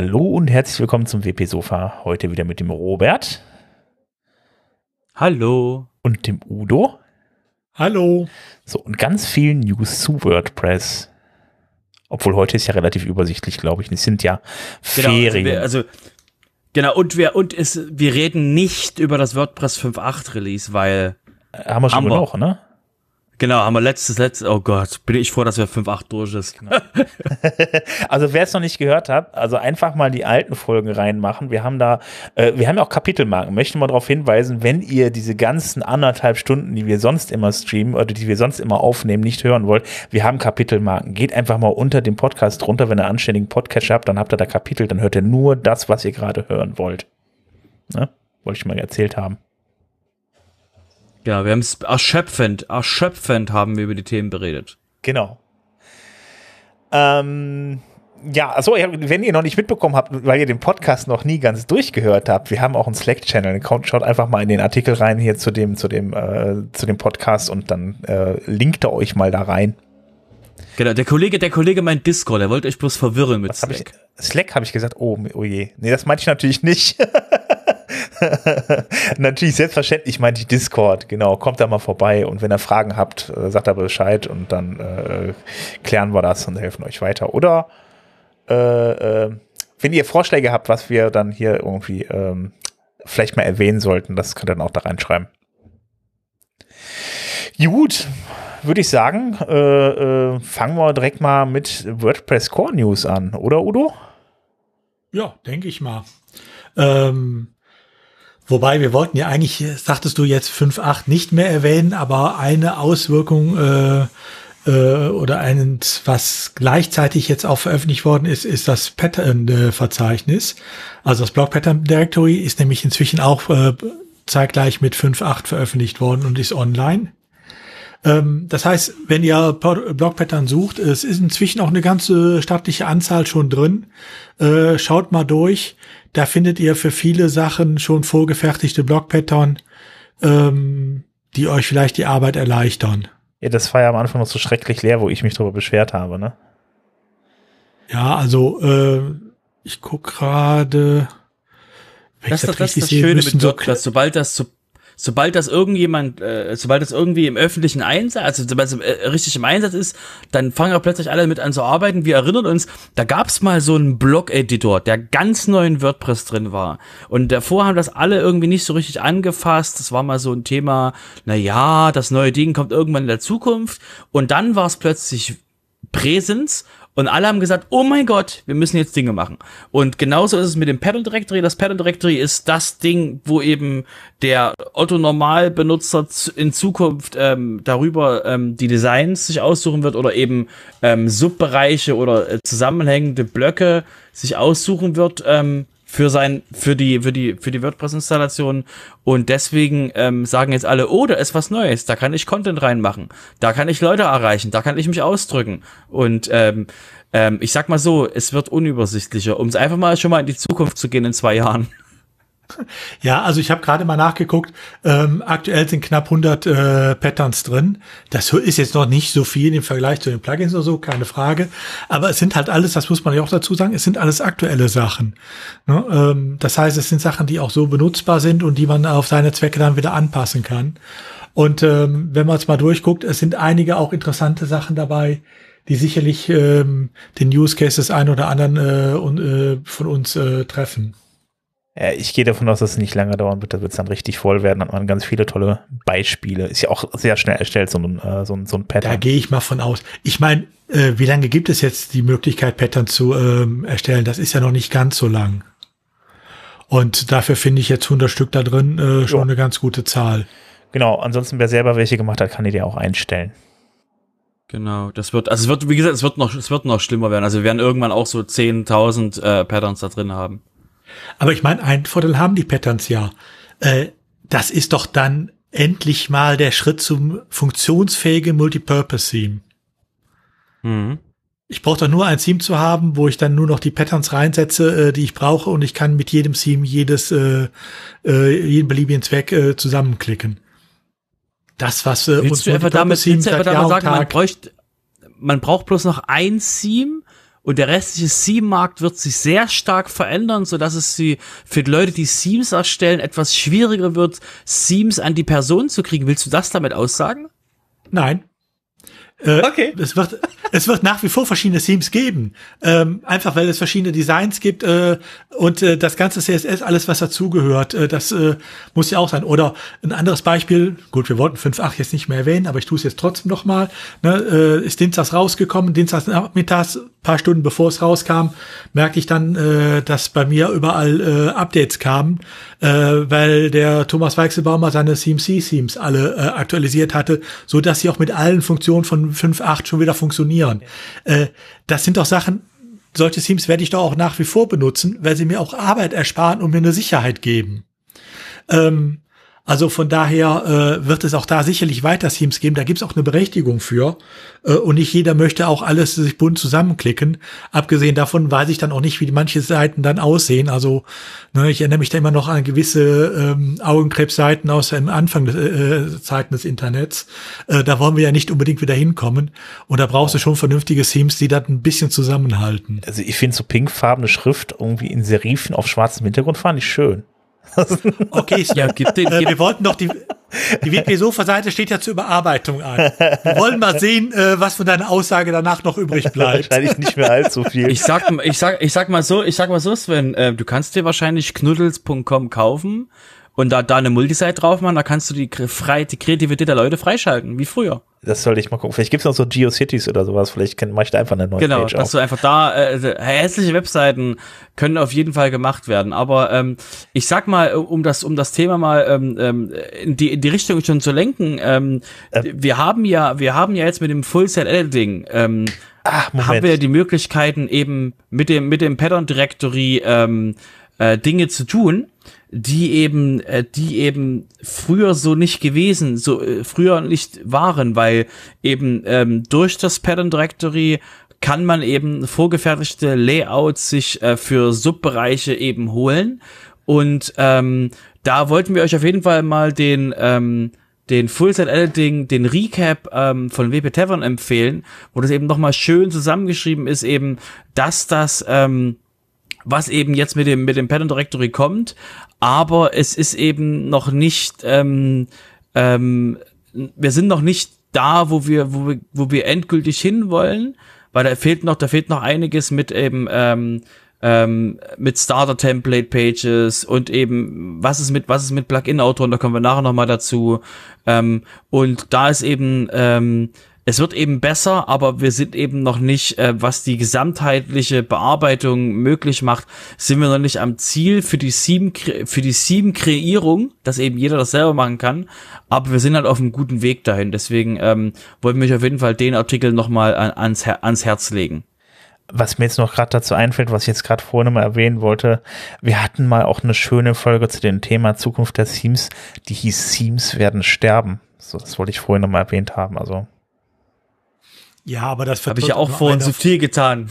Hallo und herzlich willkommen zum WP Sofa. Heute wieder mit dem Robert. Hallo. Und dem Udo. Hallo. So, und ganz viel News zu WordPress. Obwohl heute ist ja relativ übersichtlich, glaube ich. Es sind ja genau, Ferien. Also, wir, also genau, und wir, und es, wir reden nicht über das WordPress 5.8 Release, weil. Haben wir schon haben genug, ne? Genau, haben wir letztes, letztes, oh Gott, bin ich froh, dass wir 5.8 durch ist. Genau. also wer es noch nicht gehört hat, also einfach mal die alten Folgen reinmachen. Wir haben da, äh, wir haben ja auch Kapitelmarken. Möchte mal darauf hinweisen, wenn ihr diese ganzen anderthalb Stunden, die wir sonst immer streamen oder die wir sonst immer aufnehmen, nicht hören wollt, wir haben Kapitelmarken. Geht einfach mal unter dem Podcast runter, wenn ihr einen anständigen Podcast habt, dann habt ihr da Kapitel, dann hört ihr nur das, was ihr gerade hören wollt. Ne? Wollte ich mal erzählt haben. Ja, wir haben es erschöpfend, erschöpfend haben wir über die Themen beredet. Genau. Ähm, ja, also wenn ihr noch nicht mitbekommen habt, weil ihr den Podcast noch nie ganz durchgehört habt, wir haben auch einen Slack-Channel. Schaut einfach mal in den Artikel rein hier zu dem, zu dem, äh, zu dem Podcast und dann äh, linkt er euch mal da rein. Genau, der Kollege, der Kollege meint Discord, der wollte euch bloß verwirren mit Was Slack. Hab ich, Slack habe ich gesagt, oh, oh je. Nee, das meinte ich natürlich nicht. Natürlich, selbstverständlich meinte ich Discord, genau. Kommt da mal vorbei und wenn ihr Fragen habt, äh, sagt aber Bescheid und dann äh, klären wir das und helfen euch weiter. Oder äh, äh, wenn ihr Vorschläge habt, was wir dann hier irgendwie ähm, vielleicht mal erwähnen sollten, das könnt ihr dann auch da reinschreiben. Gut, würde ich sagen, äh, äh, fangen wir direkt mal mit WordPress Core News an, oder Udo? Ja, denke ich mal. Ähm, Wobei wir wollten ja eigentlich, sagtest du jetzt 5.8 nicht mehr erwähnen, aber eine Auswirkung äh, äh, oder ein, was gleichzeitig jetzt auch veröffentlicht worden ist, ist das Pattern-Verzeichnis. Also das Block Pattern Directory ist nämlich inzwischen auch äh, zeitgleich mit 5.8 veröffentlicht worden und ist online. Ähm, das heißt, wenn ihr Blockpattern sucht, es ist inzwischen auch eine ganze stattliche Anzahl schon drin. Äh, schaut mal durch. Da findet ihr für viele Sachen schon vorgefertigte Blockpattern, ähm, die euch vielleicht die Arbeit erleichtern. Ja, das war ja am Anfang noch so schrecklich leer, wo ich mich darüber beschwert habe, ne? Ja, also äh, ich guck gerade. Das, das, das ist das Schöne mit WordPress. So sobald das zu sobald das irgendjemand, äh, sobald das irgendwie im öffentlichen Einsatz, also sobald es äh, richtig im Einsatz ist, dann fangen auch plötzlich alle mit an zu arbeiten. Wir erinnern uns, da gab's mal so einen Blog-Editor, der ganz neu in WordPress drin war. Und davor haben das alle irgendwie nicht so richtig angefasst. Das war mal so ein Thema, na ja, das neue Ding kommt irgendwann in der Zukunft. Und dann war es plötzlich Präsens und alle haben gesagt, oh mein Gott, wir müssen jetzt Dinge machen. Und genauso ist es mit dem Paddle Directory. Das Paddle Directory ist das Ding, wo eben der Otto-Normal-Benutzer in Zukunft ähm, darüber ähm, die Designs sich aussuchen wird oder eben ähm, Subbereiche oder äh, zusammenhängende Blöcke sich aussuchen wird. Ähm, für sein für die für die für die WordPress Installation und deswegen ähm, sagen jetzt alle oh da ist was Neues da kann ich Content reinmachen da kann ich Leute erreichen da kann ich mich ausdrücken. Und ähm, ähm, ich sag mal so es wird unübersichtlicher um es einfach mal schon mal in die Zukunft zu gehen in zwei Jahren ja, also ich habe gerade mal nachgeguckt. Ähm, aktuell sind knapp 100 äh, Patterns drin. Das ist jetzt noch nicht so viel im Vergleich zu den Plugins oder so, keine Frage. Aber es sind halt alles, das muss man ja auch dazu sagen, es sind alles aktuelle Sachen. Ne? Ähm, das heißt, es sind Sachen, die auch so benutzbar sind und die man auf seine Zwecke dann wieder anpassen kann. Und ähm, wenn man es mal durchguckt, es sind einige auch interessante Sachen dabei, die sicherlich ähm, den Use Cases ein oder anderen äh, und, äh, von uns äh, treffen. Äh, ich gehe davon aus, dass es nicht lange dauern wird. Da wird es dann richtig voll werden. Hat man ganz viele tolle Beispiele. Ist ja auch sehr schnell erstellt, so ein, äh, so ein, so ein Pattern. Da gehe ich mal von aus. Ich meine, äh, wie lange gibt es jetzt die Möglichkeit, Pattern zu ähm, erstellen? Das ist ja noch nicht ganz so lang. Und dafür finde ich jetzt 100 Stück da drin äh, schon jo. eine ganz gute Zahl. Genau, ansonsten wer selber welche gemacht hat, kann die dir auch einstellen. Genau, das wird, also es wird, wie gesagt, es wird noch, es wird noch schlimmer werden. Also wir werden irgendwann auch so 10.000 äh, Patterns da drin haben. Aber ich meine, einen Vorteil haben die Patterns ja. Äh, das ist doch dann endlich mal der Schritt zum funktionsfähigen Multipurpose-Theme. Mhm. Ich brauche doch nur ein Theme zu haben, wo ich dann nur noch die Patterns reinsetze, äh, die ich brauche, und ich kann mit jedem Theme jedes, äh, äh, jeden beliebigen Zweck äh, zusammenklicken. Das, was äh, willst uns du einfach damit, willst du einfach damit sagen, man bräuchte, man braucht bloß noch ein Theme und der restliche Theme-Markt wird sich sehr stark verändern, so dass es sie für die Leute, die Themes erstellen, etwas schwieriger wird, Themes an die Person zu kriegen. Willst du das damit aussagen? Nein. Äh, okay. Es wird, es wird nach wie vor verschiedene Themes geben. Ähm, einfach weil es verschiedene Designs gibt äh, und äh, das ganze CSS, alles was dazugehört, äh, das äh, muss ja auch sein. Oder ein anderes Beispiel, gut, wir wollten 5.8 jetzt nicht mehr erwähnen, aber ich tue es jetzt trotzdem nochmal. Ne, äh, ist Dienstags rausgekommen, Dienstags nachmittags, paar Stunden bevor es rauskam, merkte ich dann, äh, dass bei mir überall äh, Updates kamen, äh, weil der Thomas Weichselbaumer seine CMC-Themes alle äh, aktualisiert hatte, so dass sie auch mit allen Funktionen von 5.8 schon wieder funktionieren. Äh, das sind doch Sachen, solche Themes werde ich doch auch nach wie vor benutzen, weil sie mir auch Arbeit ersparen und mir eine Sicherheit geben. Ähm, also von daher äh, wird es auch da sicherlich weiter Themes geben. Da gibt es auch eine Berechtigung für. Äh, und nicht jeder möchte auch alles sich bunt zusammenklicken. Abgesehen davon weiß ich dann auch nicht, wie manche Seiten dann aussehen. Also ne, ich erinnere mich da immer noch an gewisse ähm, Augenkrebsseiten aus dem Anfang des äh, Zeiten des Internets. Äh, da wollen wir ja nicht unbedingt wieder hinkommen. Und da brauchst du schon vernünftige Themes, die das ein bisschen zusammenhalten. Also ich finde so pinkfarbene Schrift irgendwie in Serifen auf schwarzem Hintergrund fand ich schön. Okay, ja, gib den, äh, gib. wir wollten doch die, die WP-Sofa-Seite steht ja zur Überarbeitung an. Wir wollen mal sehen, äh, was von deiner Aussage danach noch übrig bleibt. Wahrscheinlich nicht mehr allzu viel. Ich sag, ich sag, ich sag mal so, ich sag mal so, Sven, äh, du kannst dir wahrscheinlich knuddels.com kaufen und da, da eine Multisite drauf machen, da kannst du die, frei, die Kreativität der Leute freischalten, wie früher. Das sollte ich mal gucken. Vielleicht gibt es noch so GeoCities oder sowas. Vielleicht mache ich da einfach eine neue genau, Page Genau, dass du einfach da, äh, hässliche Webseiten können auf jeden Fall gemacht werden. Aber ähm, ich sag mal, um das, um das Thema mal ähm, ähm in, die, in die Richtung schon zu lenken, ähm, ähm. wir haben ja, wir haben ja jetzt mit dem Full-Set-Editing ähm, Ach, haben wir die Möglichkeiten eben mit dem, mit dem Pattern Directory ähm, äh, Dinge zu tun die eben, äh, die eben früher so nicht gewesen, so äh, früher nicht waren, weil eben ähm, durch das Pattern Directory kann man eben vorgefertigte Layouts sich äh, für Subbereiche eben holen. Und ähm, da wollten wir euch auf jeden Fall mal den ähm, den Full-Set Editing, den Recap ähm, von WP Tavern empfehlen, wo das eben nochmal schön zusammengeschrieben ist, eben, dass das ähm, was eben jetzt mit dem mit dem Pattern Directory kommt, aber es ist eben noch nicht, ähm, ähm, wir sind noch nicht da, wo wir, wo wir, wo wir endgültig hinwollen, weil da fehlt noch, da fehlt noch einiges mit eben ähm, ähm, mit Starter Template Pages und eben was ist mit was ist mit Plugin Autoren, da kommen wir nachher noch mal dazu. Ähm, und da ist eben ähm, es wird eben besser, aber wir sind eben noch nicht, äh, was die gesamtheitliche Bearbeitung möglich macht, sind wir noch nicht am Ziel für die sieben, für die sieben Kreierung, dass eben jeder das selber machen kann. Aber wir sind halt auf einem guten Weg dahin. Deswegen ähm, wollten wir auf jeden Fall den Artikel nochmal an, ans, ans Herz legen was mir jetzt noch gerade dazu einfällt, was ich jetzt gerade vorhin mal erwähnen wollte, wir hatten mal auch eine schöne Folge zu dem Thema Zukunft der Themes, die hieß Themes werden sterben. So, das wollte ich vorhin noch mal erwähnt haben. Also ja, aber das habe ich ja auch vorhin zu viel getan.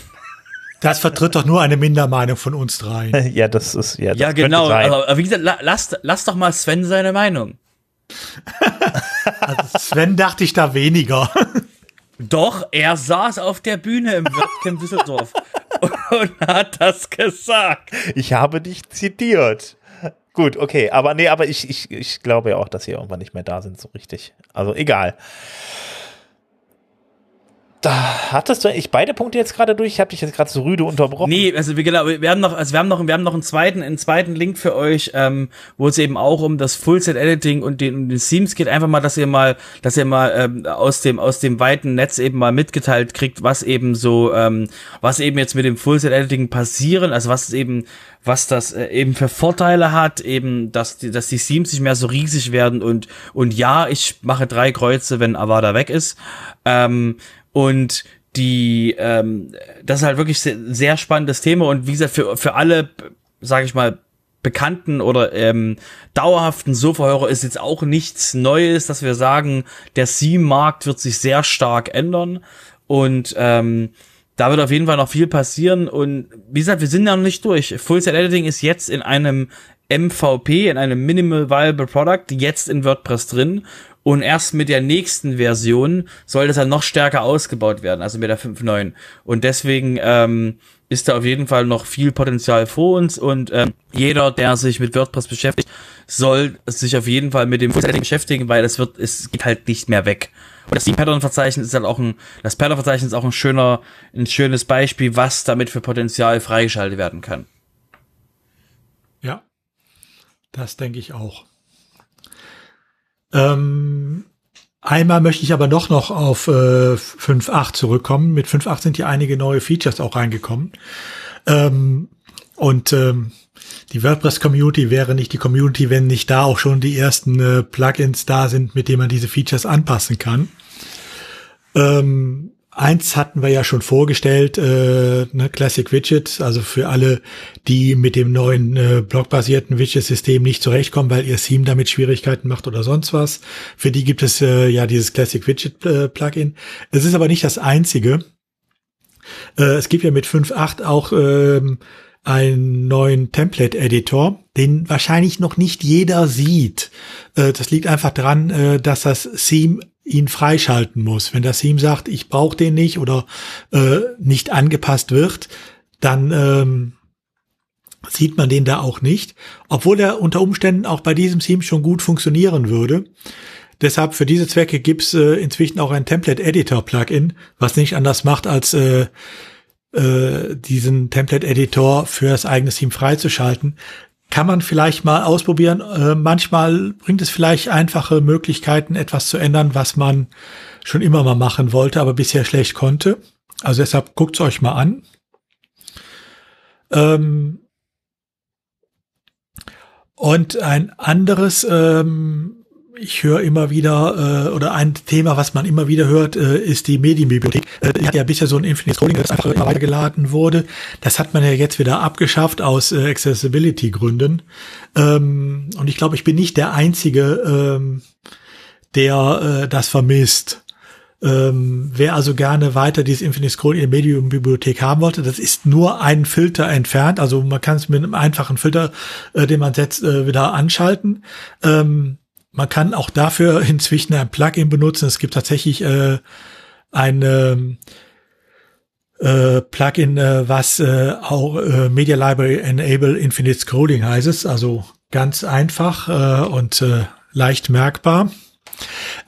Das vertritt doch nur eine Mindermeinung von uns dreien. ja, das ist ja. Das ja, genau. Aber, aber, wie gesagt, la, lass, lass doch mal Sven seine Meinung. also Sven dachte ich da weniger. Doch, er saß auf der Bühne im WordCamp Düsseldorf und hat das gesagt. Ich habe dich zitiert. Gut, okay, aber nee, aber ich, ich, ich glaube ja auch, dass sie irgendwann nicht mehr da sind, so richtig. Also egal. Da hattest du eigentlich beide Punkte jetzt gerade durch? Ich habe dich jetzt gerade so rüde unterbrochen. Nee, also wir, genau, wir haben noch, also wir haben noch, wir haben noch einen zweiten, einen zweiten Link für euch, ähm, wo es eben auch um das Full-Set-Editing und den, um den Themes geht. Einfach mal, dass ihr mal, dass ihr mal ähm, aus dem aus dem weiten Netz eben mal mitgeteilt kriegt, was eben so, ähm, was eben jetzt mit dem Full-Set-Editing passieren, also was eben was das äh, eben für Vorteile hat, eben, dass die, dass die Themes nicht mehr so riesig werden und, und ja, ich mache drei Kreuze, wenn Avada weg ist. Ähm, und die, ähm, das ist halt wirklich sehr, sehr spannendes Thema. Und wie gesagt, für, für alle, sage ich mal, bekannten oder ähm, dauerhaften Sofa-Hörer ist jetzt auch nichts Neues, dass wir sagen, der Theme-Markt wird sich sehr stark ändern. Und ähm, da wird auf jeden Fall noch viel passieren. Und wie gesagt, wir sind ja noch nicht durch. Full Set Editing ist jetzt in einem MVP, in einem Minimal Viable Product, jetzt in WordPress drin Und erst mit der nächsten Version soll das dann noch stärker ausgebaut werden, also mit der 5.9. Und deswegen ähm, ist da auf jeden Fall noch viel Potenzial vor uns und ähm, jeder, der sich mit WordPress beschäftigt, soll sich auf jeden Fall mit dem Full-Setting beschäftigen, weil es wird, es geht halt nicht mehr weg. Und das Pattern-Verzeichnis ist halt auch ein, das Pattern-Verzeichnis ist auch ein schöner, ein schönes Beispiel, was damit für Potenzial freigeschaltet werden kann. Ja, das denke ich auch. Ähm, einmal möchte ich aber doch noch auf äh, 5.8 zurückkommen. Mit 5.8 sind ja einige neue Features auch reingekommen. Ähm, und ähm, die WordPress-Community wäre nicht die Community, wenn nicht da auch schon die ersten äh, Plugins da sind, mit denen man diese Features anpassen kann. Ähm, Eins hatten wir ja schon vorgestellt, äh, ne, Classic Widget, also für alle, die mit dem neuen äh, blockbasierten Widget-System nicht zurechtkommen, weil ihr Theme damit Schwierigkeiten macht oder sonst was. Für die gibt es äh, ja dieses Classic Widget-Plugin. Äh, es ist aber nicht das einzige. Äh, es gibt ja mit 5.8 auch ähm, einen neuen Template-Editor, den wahrscheinlich noch nicht jeder sieht. Äh, das liegt einfach daran, äh, dass das Theme ihn freischalten muss. Wenn das Team sagt, ich brauche den nicht oder äh, nicht angepasst wird, dann ähm, sieht man den da auch nicht, obwohl er unter Umständen auch bei diesem Team schon gut funktionieren würde. Deshalb für diese Zwecke gibt's äh, inzwischen auch ein Template Editor Plugin, was nicht anders macht, als äh, äh, diesen Template Editor für das eigene Team freizuschalten kann man vielleicht mal ausprobieren. Äh, manchmal bringt es vielleicht einfache Möglichkeiten, etwas zu ändern, was man schon immer mal machen wollte, aber bisher schlecht konnte. Also deshalb guckt's euch mal an. Ähm und ein anderes ähm, ich höre immer wieder, äh, oder ein Thema, was man immer wieder hört, äh, ist die Medienbibliothek. Äh, die hat ja bisher so ein Infinite Scrolling, das einfach immer weitergeladen wurde. Das hat man ja jetzt wieder abgeschafft aus äh, Accessibility-Gründen. Ähm, und ich glaube, ich bin nicht der Einzige, ähm, der äh, das vermisst. Ähm, wer also gerne weiter dieses Infinite Scrolling in der Medium-Bibliothek haben wollte, das ist nur ein Filter entfernt. Also man kann es mit einem einfachen Filter, äh, den man setzt, äh, wieder anschalten. Ähm, man kann auch dafür inzwischen ein Plugin benutzen. Es gibt tatsächlich äh, ein ähm, äh, Plugin, äh, was äh, auch äh, Media Library Enable Infinite Scrolling heißt es. Also ganz einfach äh, und äh, leicht merkbar.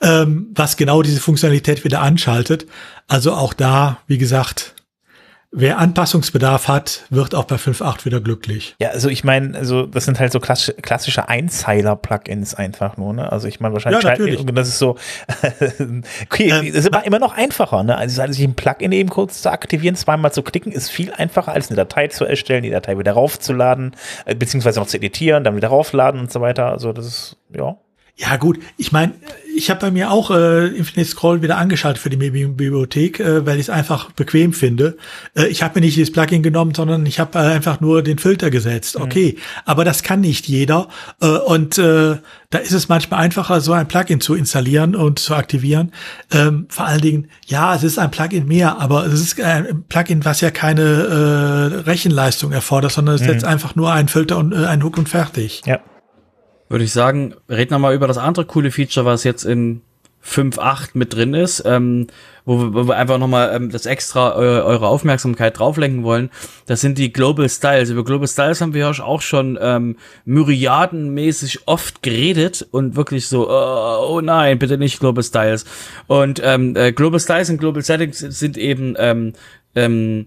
Ähm, was genau diese Funktionalität wieder anschaltet. Also auch da, wie gesagt, Wer Anpassungsbedarf hat, wird auch bei 5.8 wieder glücklich. Ja, also ich meine, also das sind halt so klassische Einzeiler-Plugins einfach nur, ne? Also ich meine wahrscheinlich ja, und das ist so, okay, ähm, das ist aber immer noch einfacher, ne? Also, also sich ein Plugin eben kurz zu aktivieren, zweimal zu klicken, ist viel einfacher als eine Datei zu erstellen, die Datei wieder raufzuladen, äh, beziehungsweise noch zu editieren, dann wieder raufladen und so weiter. Also das ist, ja. Ja gut, ich meine, ich habe bei mir auch äh, Infinite Scroll wieder angeschaltet für die Bibliothek, äh, weil ich es einfach bequem finde. Äh, ich habe mir nicht dieses Plugin genommen, sondern ich habe äh, einfach nur den Filter gesetzt. Mhm. Okay, mhm. aber das kann nicht jeder äh, und äh, da ist es manchmal einfacher, so ein Plugin zu installieren und zu aktivieren. Ähm, vor allen Dingen, ja, es ist ein Plugin mehr, aber es ist ein Plugin, was ja keine äh, Rechenleistung erfordert, sondern es mhm. setzt einfach nur einen Filter und äh, einen Hook und fertig. Ja würde ich sagen, reden wir mal über das andere coole Feature, was jetzt in 5.8 mit drin ist, ähm, wo, wo wir einfach nochmal ähm, das extra eu eure Aufmerksamkeit drauflenken wollen. Das sind die Global Styles. Über Global Styles haben wir ja auch schon ähm, myriadenmäßig oft geredet und wirklich so, oh, oh nein, bitte nicht Global Styles. Und ähm, äh, Global Styles und Global Settings sind eben ähm, ähm,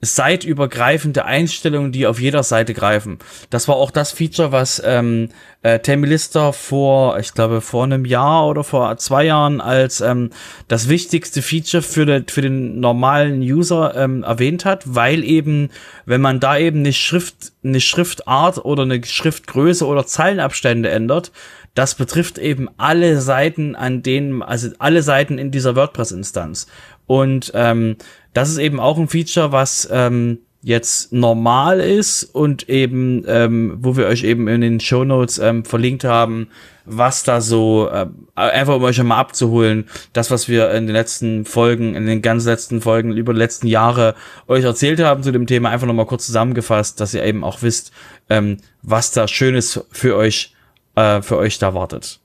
seitübergreifende Einstellungen, die auf jeder Seite greifen. Das war auch das Feature, was ähm, äh, Tammy Lister vor, ich glaube, vor einem Jahr oder vor zwei Jahren als ähm, das wichtigste Feature für, de, für den normalen User ähm, erwähnt hat, weil eben, wenn man da eben eine Schrift, eine Schriftart oder eine Schriftgröße oder Zeilenabstände ändert, das betrifft eben alle Seiten, an denen, also alle Seiten in dieser WordPress-Instanz. Und ähm, das ist eben auch ein Feature, was ähm, jetzt normal ist und eben, ähm, wo wir euch eben in den Show Notes ähm, verlinkt haben, was da so, äh, einfach um euch mal abzuholen, das, was wir in den letzten Folgen, in den ganz letzten Folgen über die letzten Jahre euch erzählt haben zu dem Thema, einfach nochmal kurz zusammengefasst, dass ihr eben auch wisst, ähm, was da Schönes für euch, äh, für euch da wartet.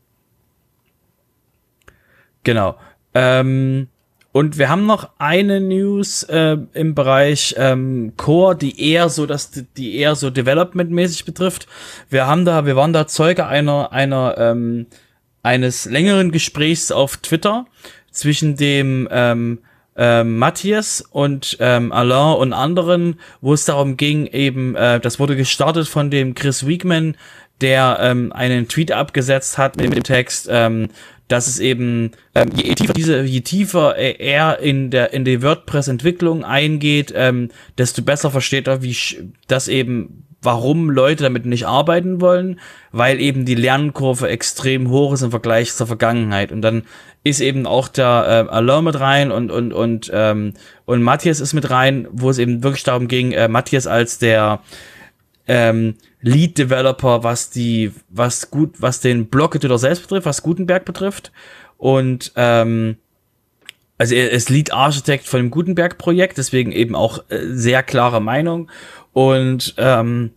Genau. Ähm, und wir haben noch eine News äh, im Bereich ähm, Core, die eher so, dass die eher so developmentmäßig betrifft. Wir haben da, wir waren da Zeuge einer einer ähm, eines längeren Gesprächs auf Twitter zwischen dem ähm, äh, Matthias und ähm, Alain und anderen, wo es darum ging, eben, äh, das wurde gestartet von dem Chris Weekman, der ähm, einen Tweet abgesetzt hat mit dem Text, ähm, dass es eben ähm, je tiefer diese je tiefer er in der in die WordPress Entwicklung eingeht, ähm, desto besser versteht er, wie das eben warum Leute damit nicht arbeiten wollen, weil eben die Lernkurve extrem hoch ist im Vergleich zur Vergangenheit. Und dann ist eben auch der äh, Alain mit rein und und und ähm, und Matthias ist mit rein, wo es eben wirklich darum ging, äh, Matthias als der ähm, Lead Developer, was die, was gut, was den Block-Editor selbst betrifft, was Gutenberg betrifft. Und ähm, also er ist Lead Architekt von dem Gutenberg-Projekt, deswegen eben auch äh, sehr klare Meinung. Und ähm,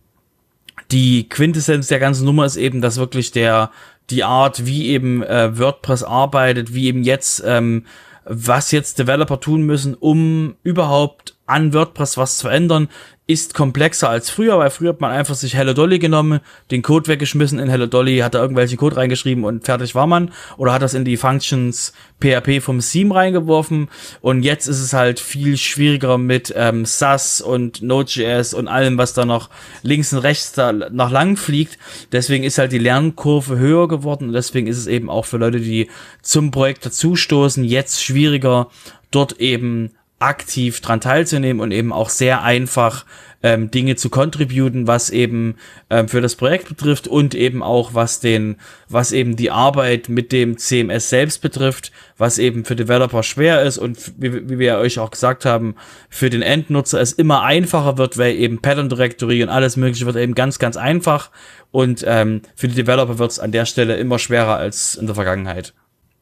die Quintessenz der ganzen Nummer ist eben, dass wirklich der die Art, wie eben äh, WordPress arbeitet, wie eben jetzt ähm, was jetzt Developer tun müssen, um überhaupt an WordPress was zu ändern, ist komplexer als früher, weil früher hat man einfach sich Hello Dolly genommen, den Code weggeschmissen in Hello Dolly, hat da irgendwelche Code reingeschrieben und fertig war man. Oder hat das in die Functions PHP vom Theme reingeworfen. Und jetzt ist es halt viel schwieriger mit ähm, SAS und Node.js und allem, was da noch links und rechts da noch lang fliegt. Deswegen ist halt die Lernkurve höher geworden und deswegen ist es eben auch für Leute, die zum Projekt dazustoßen, jetzt schwieriger, dort eben aktiv dran teilzunehmen und eben auch sehr einfach ähm, Dinge zu contributen, was eben ähm, für das Projekt betrifft und eben auch was den, was eben die Arbeit mit dem CMS selbst betrifft, was eben für Developer schwer ist und wie, wie wir euch auch gesagt haben, für den Endnutzer es immer einfacher wird, weil eben Pattern Directory und alles mögliche wird eben ganz, ganz einfach und ähm, für die Developer wird es an der Stelle immer schwerer als in der Vergangenheit.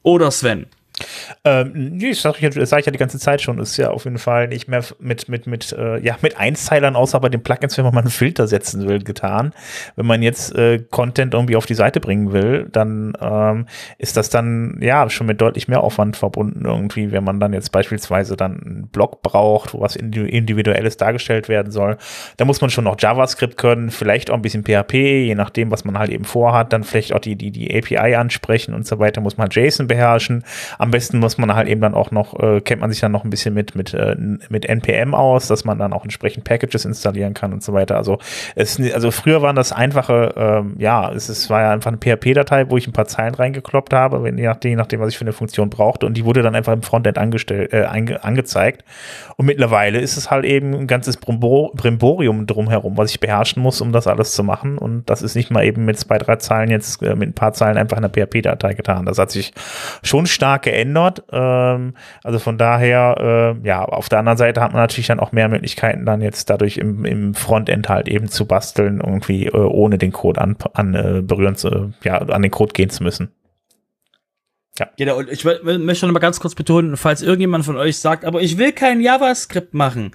Oder Sven? Ähm, nee, das sage ich, ja, sag ich ja die ganze Zeit schon, ist ja auf jeden Fall nicht mehr mit, mit, mit, äh, ja, mit Einzeilern, außer bei den Plugins, wenn man mal einen Filter setzen will, getan. Wenn man jetzt äh, Content irgendwie auf die Seite bringen will, dann ähm, ist das dann ja schon mit deutlich mehr Aufwand verbunden irgendwie, wenn man dann jetzt beispielsweise dann einen Blog braucht, wo was Individuelles dargestellt werden soll. Da muss man schon noch JavaScript können, vielleicht auch ein bisschen PHP, je nachdem, was man halt eben vorhat, dann vielleicht auch die, die, die API ansprechen und so weiter, muss man JSON beherrschen. Am besten muss man halt eben dann auch noch, äh, kennt man sich dann noch ein bisschen mit, mit, äh, mit NPM aus, dass man dann auch entsprechend Packages installieren kann und so weiter. Also es, also früher waren das einfache, ähm, ja, es, es war ja einfach eine PHP-Datei, wo ich ein paar Zeilen reingekloppt habe, wenn, je, nachdem, je nachdem, was ich für eine Funktion brauchte und die wurde dann einfach im Frontend angestellt, äh, ange, angezeigt. Und mittlerweile ist es halt eben ein ganzes Brimborium drumherum, was ich beherrschen muss, um das alles zu machen. Und das ist nicht mal eben mit zwei, drei Zeilen jetzt äh, mit ein paar Zeilen einfach in einer PHP-Datei getan. Das hat sich schon stark geändert. Ähm, also von daher, äh, ja, auf der anderen Seite hat man natürlich dann auch mehr Möglichkeiten, dann jetzt dadurch im, im Frontend halt eben zu basteln, irgendwie äh, ohne den Code an, an äh, berühren zu, ja, an den Code gehen zu müssen. Ja. Genau, und ich möchte noch mal ganz kurz betonen, falls irgendjemand von euch sagt, aber ich will kein JavaScript machen.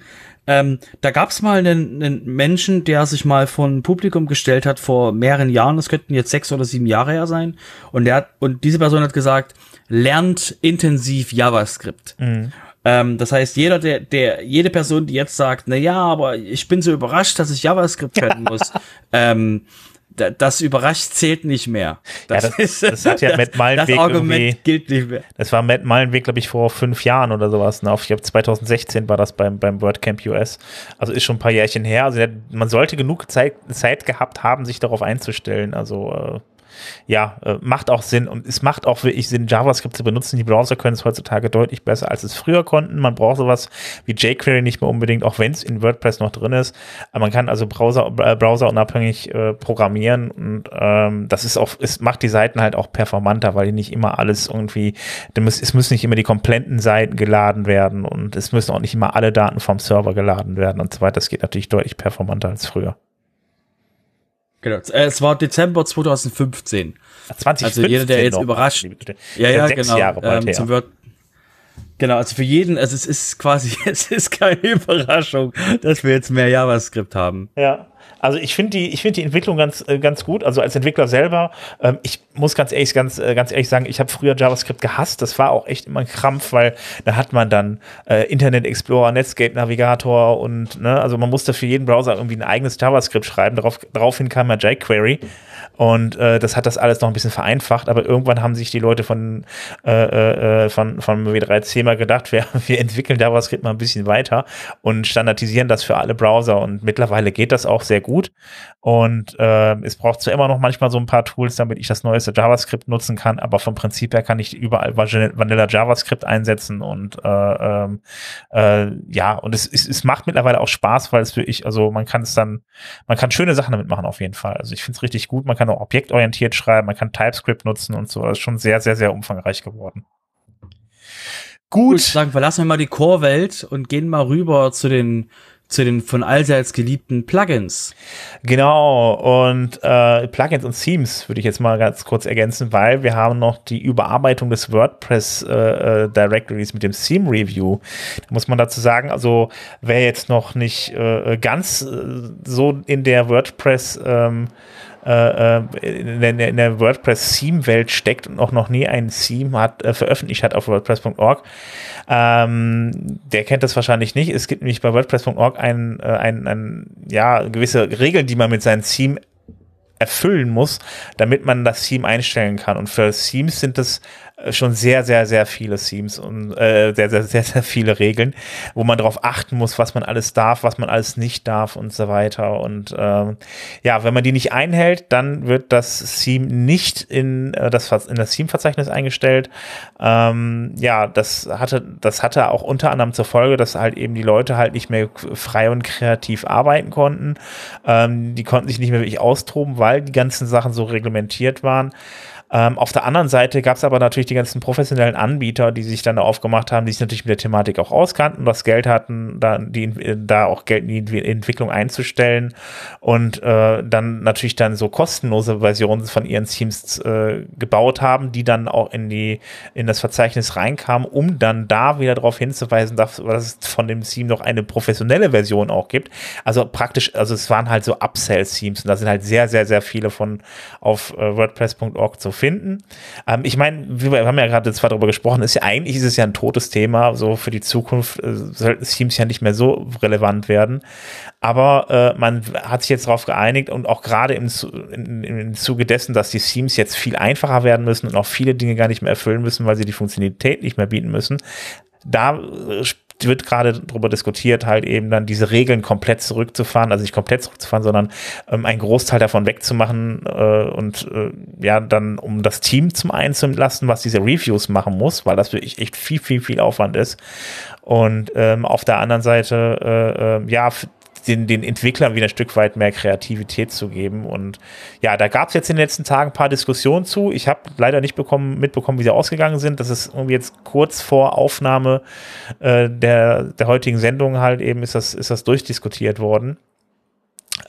Ähm, da gab es mal einen, einen Menschen, der sich mal vor ein Publikum gestellt hat vor mehreren Jahren, das könnten jetzt sechs oder sieben Jahre her sein, und der hat, und diese Person hat gesagt, lernt intensiv JavaScript. Mhm. Ähm, das heißt, jeder, der, der, jede Person, die jetzt sagt, na ja, aber ich bin so überrascht, dass ich JavaScript können muss, ähm, das überrascht zählt nicht mehr. Das, ja, das, ist, das hat ja Matt Malenweg Das Argument gilt nicht mehr. Das war Matt Malenweg, glaube ich, vor fünf Jahren oder sowas. Ne? Ich glaube, 2016 war das beim, beim WordCamp US. Also ist schon ein paar Jährchen her. Also man sollte genug Zeit, Zeit gehabt haben, sich darauf einzustellen. Also äh, ja, äh, macht auch Sinn und es macht auch wirklich Sinn, JavaScript zu benutzen. Die Browser können es heutzutage deutlich besser, als es früher konnten. Man braucht sowas wie jQuery nicht mehr unbedingt, auch wenn es in WordPress noch drin ist. Aber man kann also Browser, äh, Browser unabhängig äh, programmieren und ähm, das ist auch, es macht die Seiten halt auch performanter, weil die nicht immer alles irgendwie, es müssen nicht immer die kompletten Seiten geladen werden und es müssen auch nicht immer alle Daten vom Server geladen werden und so weiter. Das geht natürlich deutlich performanter als früher. Genau. Äh, es war Dezember 2015. 2015 also jeder, der jetzt überrascht. Ja, ja, genau. Jahre bald ähm, zum Word Genau, also für jeden, also es ist quasi, es ist keine Überraschung, dass wir jetzt mehr JavaScript haben. Ja. also ich finde die, ich finde die Entwicklung ganz, äh, ganz gut. Also als Entwickler selber, ähm, ich muss ganz ehrlich, ganz, äh, ganz ehrlich sagen, ich habe früher JavaScript gehasst. Das war auch echt immer ein Krampf, weil da hat man dann äh, Internet Explorer, Netscape Navigator und ne, also man musste für jeden Browser irgendwie ein eigenes JavaScript schreiben. Darauf, daraufhin kam ja jQuery. Und äh, das hat das alles noch ein bisschen vereinfacht, aber irgendwann haben sich die Leute von, äh, äh, von, von W3C mal gedacht, wir, wir entwickeln JavaScript mal ein bisschen weiter und standardisieren das für alle Browser. Und mittlerweile geht das auch sehr gut. Und äh, es braucht zwar immer noch manchmal so ein paar Tools, damit ich das neueste JavaScript nutzen kann, aber vom Prinzip her kann ich überall Vanilla JavaScript einsetzen und äh, ähm, äh, ja, und es, es, es macht mittlerweile auch Spaß, weil es wirklich, also man kann es dann, man kann schöne Sachen damit machen auf jeden Fall. Also ich finde es richtig gut, man kann auch objektorientiert schreiben, man kann TypeScript nutzen und so. Das ist schon sehr, sehr, sehr umfangreich geworden. Gut. Gut sagen, verlassen wir mal die Core-Welt und gehen mal rüber zu den zu den von allseits geliebten Plugins. Genau, und äh, Plugins und Themes würde ich jetzt mal ganz kurz ergänzen, weil wir haben noch die Überarbeitung des WordPress äh, äh, Directories mit dem Theme Review. Da muss man dazu sagen, also wer jetzt noch nicht äh, ganz äh, so in der WordPress ähm, äh, in der, der WordPress-Theme-Welt steckt und auch noch nie ein Theme hat, äh, veröffentlicht hat auf WordPress.org, ähm, der kennt das wahrscheinlich nicht. Es gibt nämlich bei WordPress.org ein, äh, ein, ein, ja, gewisse Regeln, die man mit seinem Theme erfüllen muss, damit man das Theme einstellen kann. Und für Themes sind das äh, schon sehr, sehr, sehr viele Themes und äh, sehr, sehr, sehr, sehr viele Regeln, wo man darauf achten muss, was man alles darf, was man alles nicht darf und so weiter. Und ähm, ja, wenn man die nicht einhält, dann wird das Theme nicht in äh, das in das Theme-Verzeichnis eingestellt. Ähm, ja, das hatte, das hatte auch unter anderem zur Folge, dass halt eben die Leute halt nicht mehr frei und kreativ arbeiten konnten. Ähm, die konnten sich nicht mehr wirklich austoben, weil die ganzen Sachen so reglementiert waren. Ähm, auf der anderen Seite gab es aber natürlich die ganzen professionellen Anbieter, die sich dann aufgemacht haben, die sich natürlich mit der Thematik auch auskannten, das Geld hatten, da, die, da auch Geld in die Entwicklung einzustellen und äh, dann natürlich dann so kostenlose Versionen von ihren Teams äh, gebaut haben, die dann auch in die in das Verzeichnis reinkamen, um dann da wieder darauf hinzuweisen, dass, dass es von dem Theme noch eine professionelle Version auch gibt. Also praktisch, also es waren halt so Upsell-Themes und da sind halt sehr, sehr, sehr viele von auf äh, WordPress.org zu finden. Ähm, ich meine, wir haben ja gerade zwar darüber gesprochen, ist ja eigentlich ist es ja ein totes Thema, so für die Zukunft äh, sollten Teams ja nicht mehr so relevant werden. Aber äh, man hat sich jetzt darauf geeinigt und auch gerade im, in, im Zuge dessen, dass die Teams jetzt viel einfacher werden müssen und auch viele Dinge gar nicht mehr erfüllen müssen, weil sie die Funktionalität nicht mehr bieten müssen, da äh, wird gerade darüber diskutiert, halt eben dann diese Regeln komplett zurückzufahren, also nicht komplett zurückzufahren, sondern ähm, einen Großteil davon wegzumachen äh, und äh, ja, dann um das Team zum einen zu entlasten, was diese Reviews machen muss, weil das wirklich echt viel, viel, viel Aufwand ist. Und ähm, auf der anderen Seite, äh, äh, ja, den, den Entwicklern wieder ein Stück weit mehr Kreativität zu geben. Und ja, da gab es jetzt in den letzten Tagen ein paar Diskussionen zu. Ich habe leider nicht bekommen, mitbekommen, wie sie ausgegangen sind. Das ist irgendwie jetzt kurz vor Aufnahme äh, der, der heutigen Sendung halt eben ist das, ist das durchdiskutiert worden.